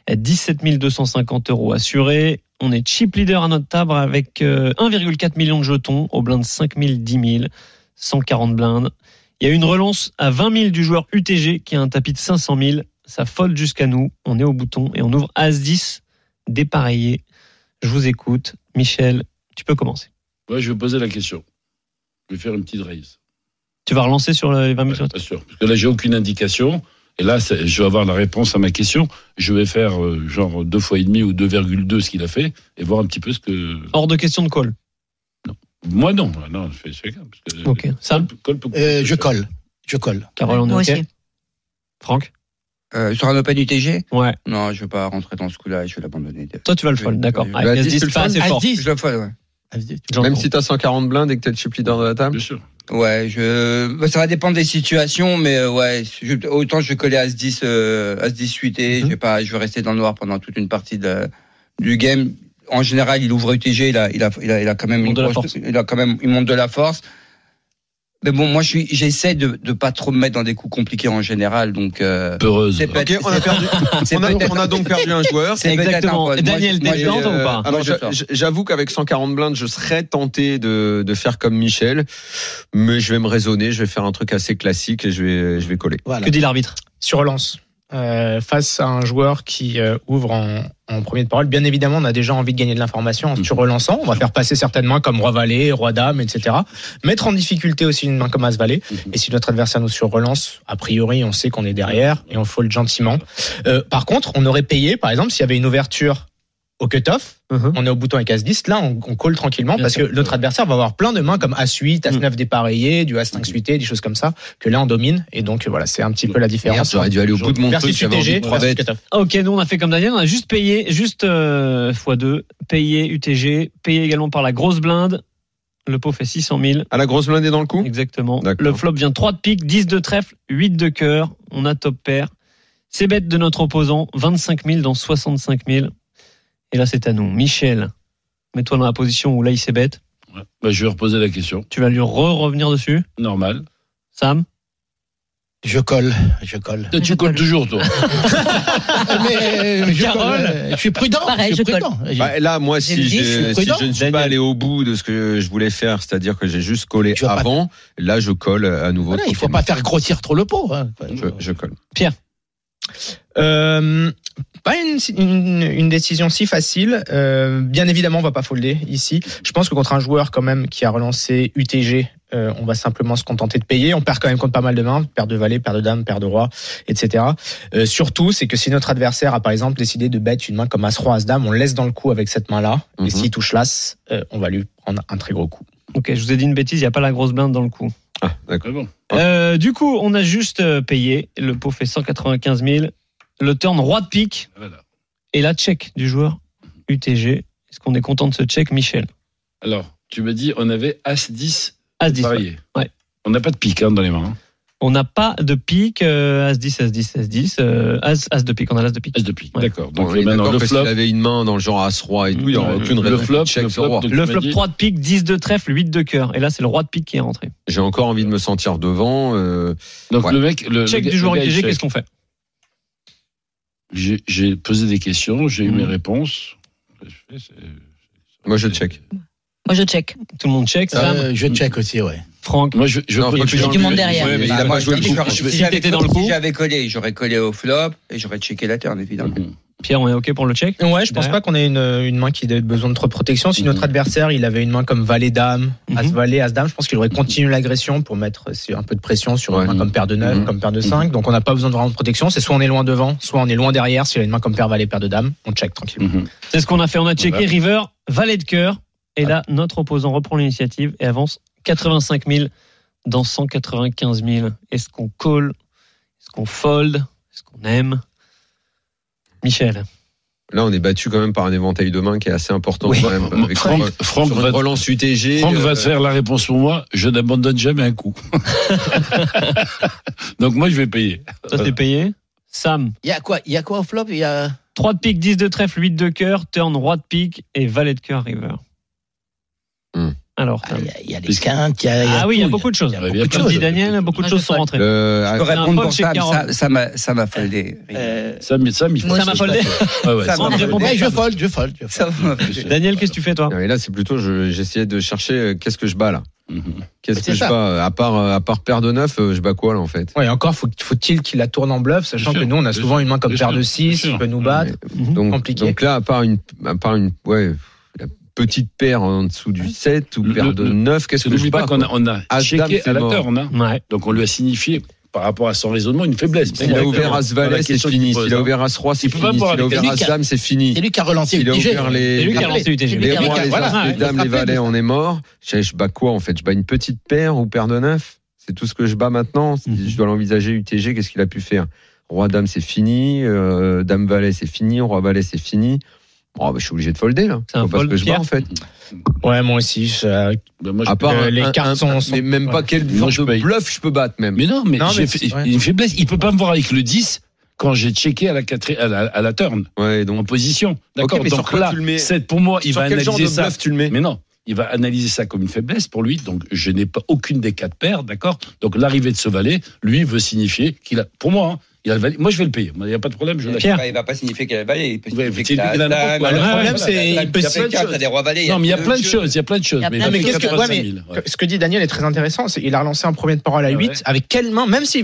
L: Et 17 250 euros assurés. On est chip leader à notre table avec euh, 1,4 million de jetons au blind 5 000, 10 000, 140 blindes. Il y a une relance à 20 000 du joueur UTG qui a un tapis de 500 000. Ça fold jusqu'à nous. On est au bouton et on ouvre As-10 dépareillé. Je vous écoute. Michel, tu peux commencer.
G: Ouais, je vais poser la question. Je vais faire une petite raise.
L: Tu vas relancer sur les 20 000
G: Ouais,
L: sur-
G: bien sûr. Parce que là, j'ai aucune indication. Et là, je vais avoir la réponse à ma question. Je vais faire euh, genre deux fois et demi ou 2,2 ce qu'il a fait et voir un petit peu ce que.
L: Hors de question de call.
G: Moi, non. Non, je fais chacun. Parce que
L: Ok. Sam,
J: Euh, je colle. Je colle.
L: Carole, on est
K: Moi
L: ok
K: aussi.
L: Franck
I: Euh, sur un Open UTG
L: Ouais.
I: Non, je veux pas rentrer dans ce coup-là, je vais l'abandonner.
L: Toi, tu vas le fold, d'accord. Avec
E: Bah,
L: As-10,
E: 10, tu le
L: pas assez
E: foldes
L: fort.
J: As-10.
I: Je le ferai, ouais.
E: Même si tu as 140 blindes et que tu es le chip leader de la table.
G: Bien sûr.
I: Ouais, je, bah, ça va dépendre des situations, mais euh, ouais, je- autant je vais coller à ce 10, euh, à ce 10 suité,
L: Mhm.
I: je vais pas, je vais rester dans le noir pendant toute une partie de, du game. En général, il ouvre UTG, il a, il a, il a, il a quand même
L: Il monte
I: une
L: de la
I: grosse-
L: force.
I: il a quand même, il monte de la force. Mais bon, moi, je suis, j'essaie de, de pas trop me mettre dans des coups compliqués en général, donc. Euh,
G: Peureuse.
I: c'est
E: Ok,
I: peut-être-
E: on a perdu. On a,
I: peut-être-
E: on a donc perdu un joueur.
I: c'est
L: Exactement. Daniel, t'es
I: je-
L: ou pas
E: alors, j'a-
I: sors.
E: j'a- j'avoue qu'avec 140 blindes, je serais tenté de, de faire comme Michel, mais je vais me raisonner, je vais faire un truc assez classique et je vais, je vais coller.
J: Voilà.
L: Que dit l'arbitre?
F: Sur relance. Euh, face à un joueur qui euh, ouvre en, en premier de parole, bien évidemment, on a déjà envie de gagner de l'information en sur relançant. On va faire passer certaines mains comme roi valet, roi dame, etc. Mettre en difficulté aussi une main comme as valet. Et si notre adversaire nous sur relance, a priori, on sait qu'on est derrière et on fold gentiment. Euh, par contre, on aurait payé, par exemple, s'il y avait une ouverture au cut-off,
L: Mhm.
F: on est au bouton avec As-10, là on, on call tranquillement
L: Bien
F: parce
L: sûr.
F: que notre adversaire va avoir plein de mains comme As-8, As-9 dépareillé, du As-5 suité, des choses comme ça, que là on domine et donc voilà, c'est un petit peu la
E: Merde,
F: différence.
E: j'aurais dû aller au bout de mon truc, j'avais envie
F: UTG, cut-off.
L: Ok, nous on a fait comme Daniel, on a juste payé, juste euh, x2, payé UTG, payé également par la grosse blinde. Le pot fait 600 000.
E: À la grosse blinde est dans le coup
L: Exactement.
E: D'accord.
L: Le flop vient 3 de pique, 10 de trèfle, 8 de cœur. On a top pair. C'est bête de notre opposant, 25 000 dans 65 000. Et là, c'est à nous. Michel, mets-toi dans la position où là, il s'est bête.
G: Ouais. Bah, je vais reposer la question.
L: Tu vas lui re-revenir dessus?
G: Normal.
L: Sam?
J: Je colle, je colle.
G: Tu colles toujours, toi.
J: mais, mais je,
L: Carole?
J: colle, euh, je suis prudent.
K: Pareil,
J: je suis
K: je colle.
J: prudent.
E: Bah, là, moi, si,
J: je
E: si ne suis pas allé au bout de ce que je voulais faire, c'est-à-dire que j'ai juste collé
J: Tu vas pas-
E: avant, là, je colle à nouveau.
J: Voilà, il faut
E: tranquillement.
J: pas faire grossir trop le pot. hein.
E: Je, je colle.
F: Euh, pas une, une, une décision si facile. Euh, bien évidemment, on va pas folder ici. Je pense que contre un joueur quand même qui a relancé UTG, euh, on va simplement se contenter de payer. On perd quand même contre pas mal de mains, paire de valet, paire de dames, paire de roi, etc. Euh, surtout, c'est que si notre adversaire a par exemple décidé de bet une main comme as roi as dame, on le laisse dans le coup avec cette main-là.
E: Mhm.
F: Et s'il touche l'as, euh, on va lui prendre un très gros coup.
L: Ok, je vous ai dit une bêtise, il n'y a pas la grosse blinde dans le coup.
E: Ah, d'accord.
G: Bon.
L: Euh, du coup, on a juste payé. Le pot fait 195 000. Le turn roi de pique
G: Voilà.
L: et la check du joueur UTG. Est-ce qu'on est content de ce check, Michel?
G: Alors, tu me dis, on avait As-10
L: As-10. ouais. Ouais.
G: On n'a pas de pique hein, dans les mains. hein.
L: On n'a pas de pique, euh, As-10, As-10, As-10. euh, As, As de pique, on a l'As de pique.
G: As de pique.
L: Ouais.
G: D'accord.
E: Bon,
G: Donc
E: on est
G: maintenant, le flop.
E: s'il avait une main dans le genre As-Roi et tout, il n'y aucune
G: le
E: raison
G: flop,
E: de check
G: le flop,
E: roi.
L: Le flop
G: m'as dit-
L: 3 de pique, 10 de trèfle, 8 de cœur. Et là, c'est le roi de pique qui est rentré.
E: J'ai encore envie de me sentir devant. euh,
G: Donc
E: Ouais.
G: le mec, le,
L: Check
G: le
L: du joueur
G: le il
L: UTG, qu'est-ce qu'on fait?
G: J'ai j'ai posé des questions, j'ai eu
L: Mhm.
G: mes réponses. Fais, c'est-
E: Moi, je check.
K: Moi, je check.
L: Tout le monde check, Sam,
J: Euh, je check aussi, ouais.
L: Franck.
G: Moi, je, je
E: Non,
G: peux- je-
E: tu
K: J'ai du monde derrière.
E: Ouais, mais il
I: Bah,
E: a
I: moi, je
L: Si
I: si j'avais
L: dans le
I: si
L: coup.
I: j'avais collé, j'aurais collé au flop et j'aurais checké la turn, évidemment.
G: Mhm.
L: Pierre, on est OK pour le check?
F: Ouais, je pense pas qu'on ait une, une main qui ait besoin de trop de protection. Si notre adversaire, il avait une main comme valet dame, as
L: Mhm.
F: valet, as dame, je pense qu'il aurait continué l'agression pour mettre euh, un peu de pression sur
E: Ouais.
F: une main comme paire de 9,
E: Mhm.
F: comme paire de 5. Donc on n'a pas besoin de vraiment de protection. C'est soit on est loin devant, soit on est loin derrière. S'il a une main comme paire valet, paire de dame, on check tranquillement.
L: C'est ce qu'on a fait. On a checké. River, valet de cœur. Et là, notre opposant reprend l'initiative et avance 85 000 dans 195 000. Est-ce qu'on call Est-ce qu'on fold? Est-ce qu'on aime? Michel.
E: Là, on est battu quand même par un éventail de mains qui est assez important
L: Oui.
E: quand même. Avec
G: Franck, Franck va,
E: relance UTG.
G: Franck
E: euh,
G: va te faire la réponse pour moi. Je n'abandonne jamais un coup. Donc moi, je vais payer.
L: Ça, c'est payé? Sam,
J: Il y a quoi? Il y a quoi au flop? Il y a
L: 3 de pique, 10 de trèfle, 8 de cœur, turn roi de pique et valet de cœur River.
E: Hmm.
L: Alors,
J: ah,
L: Sam.
J: il y a- il y a les quintes, il y a, il y a
L: Ah oui, il y a beaucoup de choses.
J: il y a
G: Ouais,
J: beaucoup
G: bien
J: de
G: sûr.
L: Comme dit
J: choses.
L: Daniel, beaucoup de choses sont rentrées.
I: Je peux
L: un
I: répondre pour
L: chez
I: ça, m'a, ça m'a foldé.
J: Euh,
G: Ça,
L: m'a foldé.
G: Ouais, ouais,
I: Ça
G: ça
I: m'a
G: m'a
I: foldé.
G: foldé.
J: ouais, je fold, je fold.
L: Daniel, qu'est-ce que tu fais, toi
E: mais là, c'est plutôt, je- j'essayais de chercher euh, qu'est-ce que je bats là.
G: Mhm.
E: Qu'est-ce que je bats À part, euh, à part paire de 9, je bats quoi là en fait
F: Ouais, et encore, faut, faut-il qu'il la tourne en bluff, sachant que nous, on a souvent une main comme paire de
G: bien
F: 6,
G: sûr.
F: qui peut nous battre.
E: Donc,
F: compliqué.
E: donc là, à part une, à part une, ouais, petite paire en dessous du 7 ou
G: Le-
E: paire
G: le-
E: de 9, qu'est-ce que je bats
G: pas qu'on a, on a
E: As,
G: checké
E: dame,
G: à la turn. hein.
L: Ouais.
G: Donc on lui a signifié, par rapport à son raisonnement, une faiblesse.
E: S'il a ouvert As
G: Voilà la
E: Valet, c'est fini. S'il a
G: hein.
E: ouvert As Roi, c'est
G: Il peut pas
E: fini. S'il a
G: avec
E: ouvert
J: lui.
E: As Dame, c'est fini.
J: C'est lui qui a relancé
E: a
J: UTG.
E: ouvert les,
L: C'est lui qui a
E: les-
L: UTG.
E: les
J: a-
E: rois, les as, les
J: il
E: dames, les valets, on est mort. Je, je bats quoi en fait? Je bats une petite paire ou paire de 9 C'est tout ce que je bats maintenant. Si
L: Mhm.
E: je dois l'envisager, UTG, qu'est-ce qu'il a pu faire? Roi Dame, c'est fini. euh, Dame Valet, c'est fini. Roi Valet, c'est fini. Bon, bah, je suis obligé de folder là.
L: C'est un fold,
E: que je bats en fait.
F: Ouais, moi aussi. je-
G: Ben, moi, je
E: À part
F: Euh, les cartes sont- sont-
E: mais même pas quel genre
G: je
E: de
G: paye.
E: bluff je peux battre même.
G: Mais non, mais,
F: Non, mais
G: fait
F: ouais.
G: une faiblesse. Il peut pas me voir avec le 10 quand j'ai checké à la, quatri- à la, à la turn,
E: Ouais,
G: en
E: donc.
G: position. D'accord.
E: mais sur
G: Donc
E: quoi
G: là,
E: tu le mets
G: 7 pour moi, il
E: Sur
G: va
E: quel genre de
G: analyser ça.
E: bluff tu le mets
G: Mais non. il va analyser ça comme une faiblesse pour lui. Donc, je n'ai pas aucune des quatre paires, d'accord? Donc, l'arrivée de ce valet, lui, veut signifier qu'il a, pour moi, hein, il a le valet. Moi, je vais le payer. Il n'y a pas de problème, je l'achète.
I: Il va pas signifier qu'elle a le valet. Il peut signifier
G: c'est-
I: que t'as
G: il a Le
F: problème, c'est- il peut
I: des rois valets.
G: Non, mais il y a plein de choses. Il y a plein de choses.
K: Il y a
G: Mais
K: plein de
G: mais
F: Mais qu'est-ce que, ouais,
G: 85
F: mais
G: 000, ouais.
F: ce que dit Daniel est très intéressant. Il a relancé un premier de parole à
G: Ah
F: 8
G: ouais.
F: avec quelle main Même s'il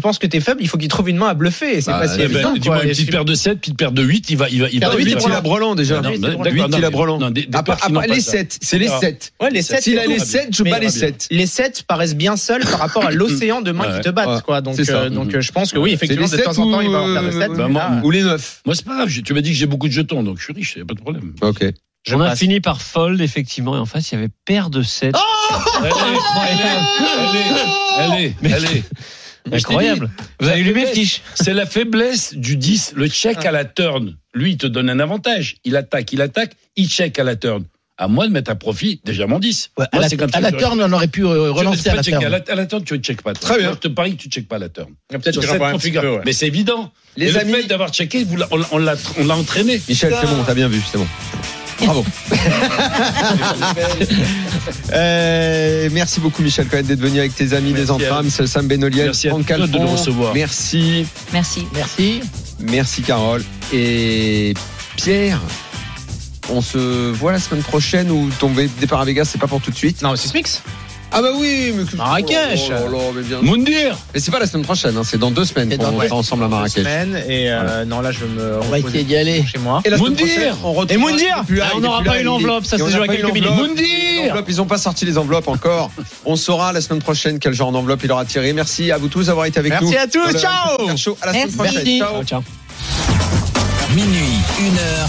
F: pense que t'es faible, il faut qu'il trouve une main à bluffer. C'est
E: Bah,
F: pas si évident.
G: Une
F: Et
G: petite paire de 7, petite paire de 8, il va, il va, il
F: Paire
G: va.
F: de huit,
E: Huit,
F: c'est
E: il
F: Brelan.
E: a Brelan déjà.
G: Non, non,
E: Huit,
G: d'accord,
E: il a Brelan.
G: pas
E: les
G: ça.
E: 7, c'est les
G: Alors,
E: 7.
F: Ouais, les 7
E: S'il a les 7, je bats les
G: bien.
E: 7.
F: les 7 paraissent bien seuls par rapport à l'océan de mains qui te battent. Donc, je pense que oui, effectivement,
E: les
F: de temps en temps, il va avoir des 7.
E: euh,
G: Bah, moi,
E: Ou les 9.
G: Moi, c'est pas grave. Tu m'as dit que j'ai beaucoup de jetons, donc je suis riche, il n'y a pas de problème.
E: Ok.
F: Je
L: on a fini par fold, effectivement, et en face, il y avait paire de 7.
G: Allez, allez, allez,
L: Mais-
G: allez. T'ai
L: Incroyable.
G: dit,
L: Vous avez lu mes fiches.
G: C'est la faiblesse du 10, le check à la turn. Lui, il te donne un avantage. Il attaque, il attaque, il check à la turn. À moi de mettre à profit déjà mon 10.
J: Ouais, à la,
G: comme
J: à la turn, on aurait pu euh, relancer à la turn.
G: À la, à la turn, tu ne check pas.
E: Très bien.
G: Moi, Je te parie que tu ne check pas à la turn.
F: Peut-être ouais.
G: Mais c'est évident.
E: Les
G: Et
E: amis-
G: le fait d'avoir checké, vous on, l'a- on entraîné.
E: Michel, c'est bon, t'as bien vu, c'est bon. Bravo. Euh, merci beaucoup Michel Cohen d'être venu avec tes amis des
G: Merci à
E: entrames, Sam Benoliel,
G: Merci à
E: Franck
G: toi de
E: Calfon.
G: nous recevoir.
E: Merci,
K: Merci.
J: Merci.
E: merci Carole et Pierre. On se voit la semaine prochaine ou ton départ à Vegas, c'est pas pour tout de suite.
F: Non, c'est Smix.
E: Ah bah oui, mais que-
F: Marrakech.
E: Oh mais bien-
G: Moundir
E: Mais c'est pas la semaine prochaine, hein, c'est dans deux semaines
J: C'est
E: qu'on sera ensemble à
F: Deux
E: Marrakech.
F: semaines, Et euh, non, là, je vais me.
J: On va d'y aller.
F: Chez moi.
E: Et la semaine
G: Moundir
E: on
F: Et Moundir
E: là,
L: Ah, on n'aura pas
E: là, il-
L: l'enveloppe, ça se joue
E: n'a
L: à quelques minutes.
E: L'enveloppe, Ils n'ont pas sorti les enveloppes encore. On saura la semaine prochaine quel genre d'enveloppe il aura tiré. Merci à vous tous d'avoir été avec nous.
F: Merci à tous, ciao
E: Show. À la semaine
K: Merci.
E: prochaine. Ciao.
L: Ciao, ciao.
D: Minuit, une heure.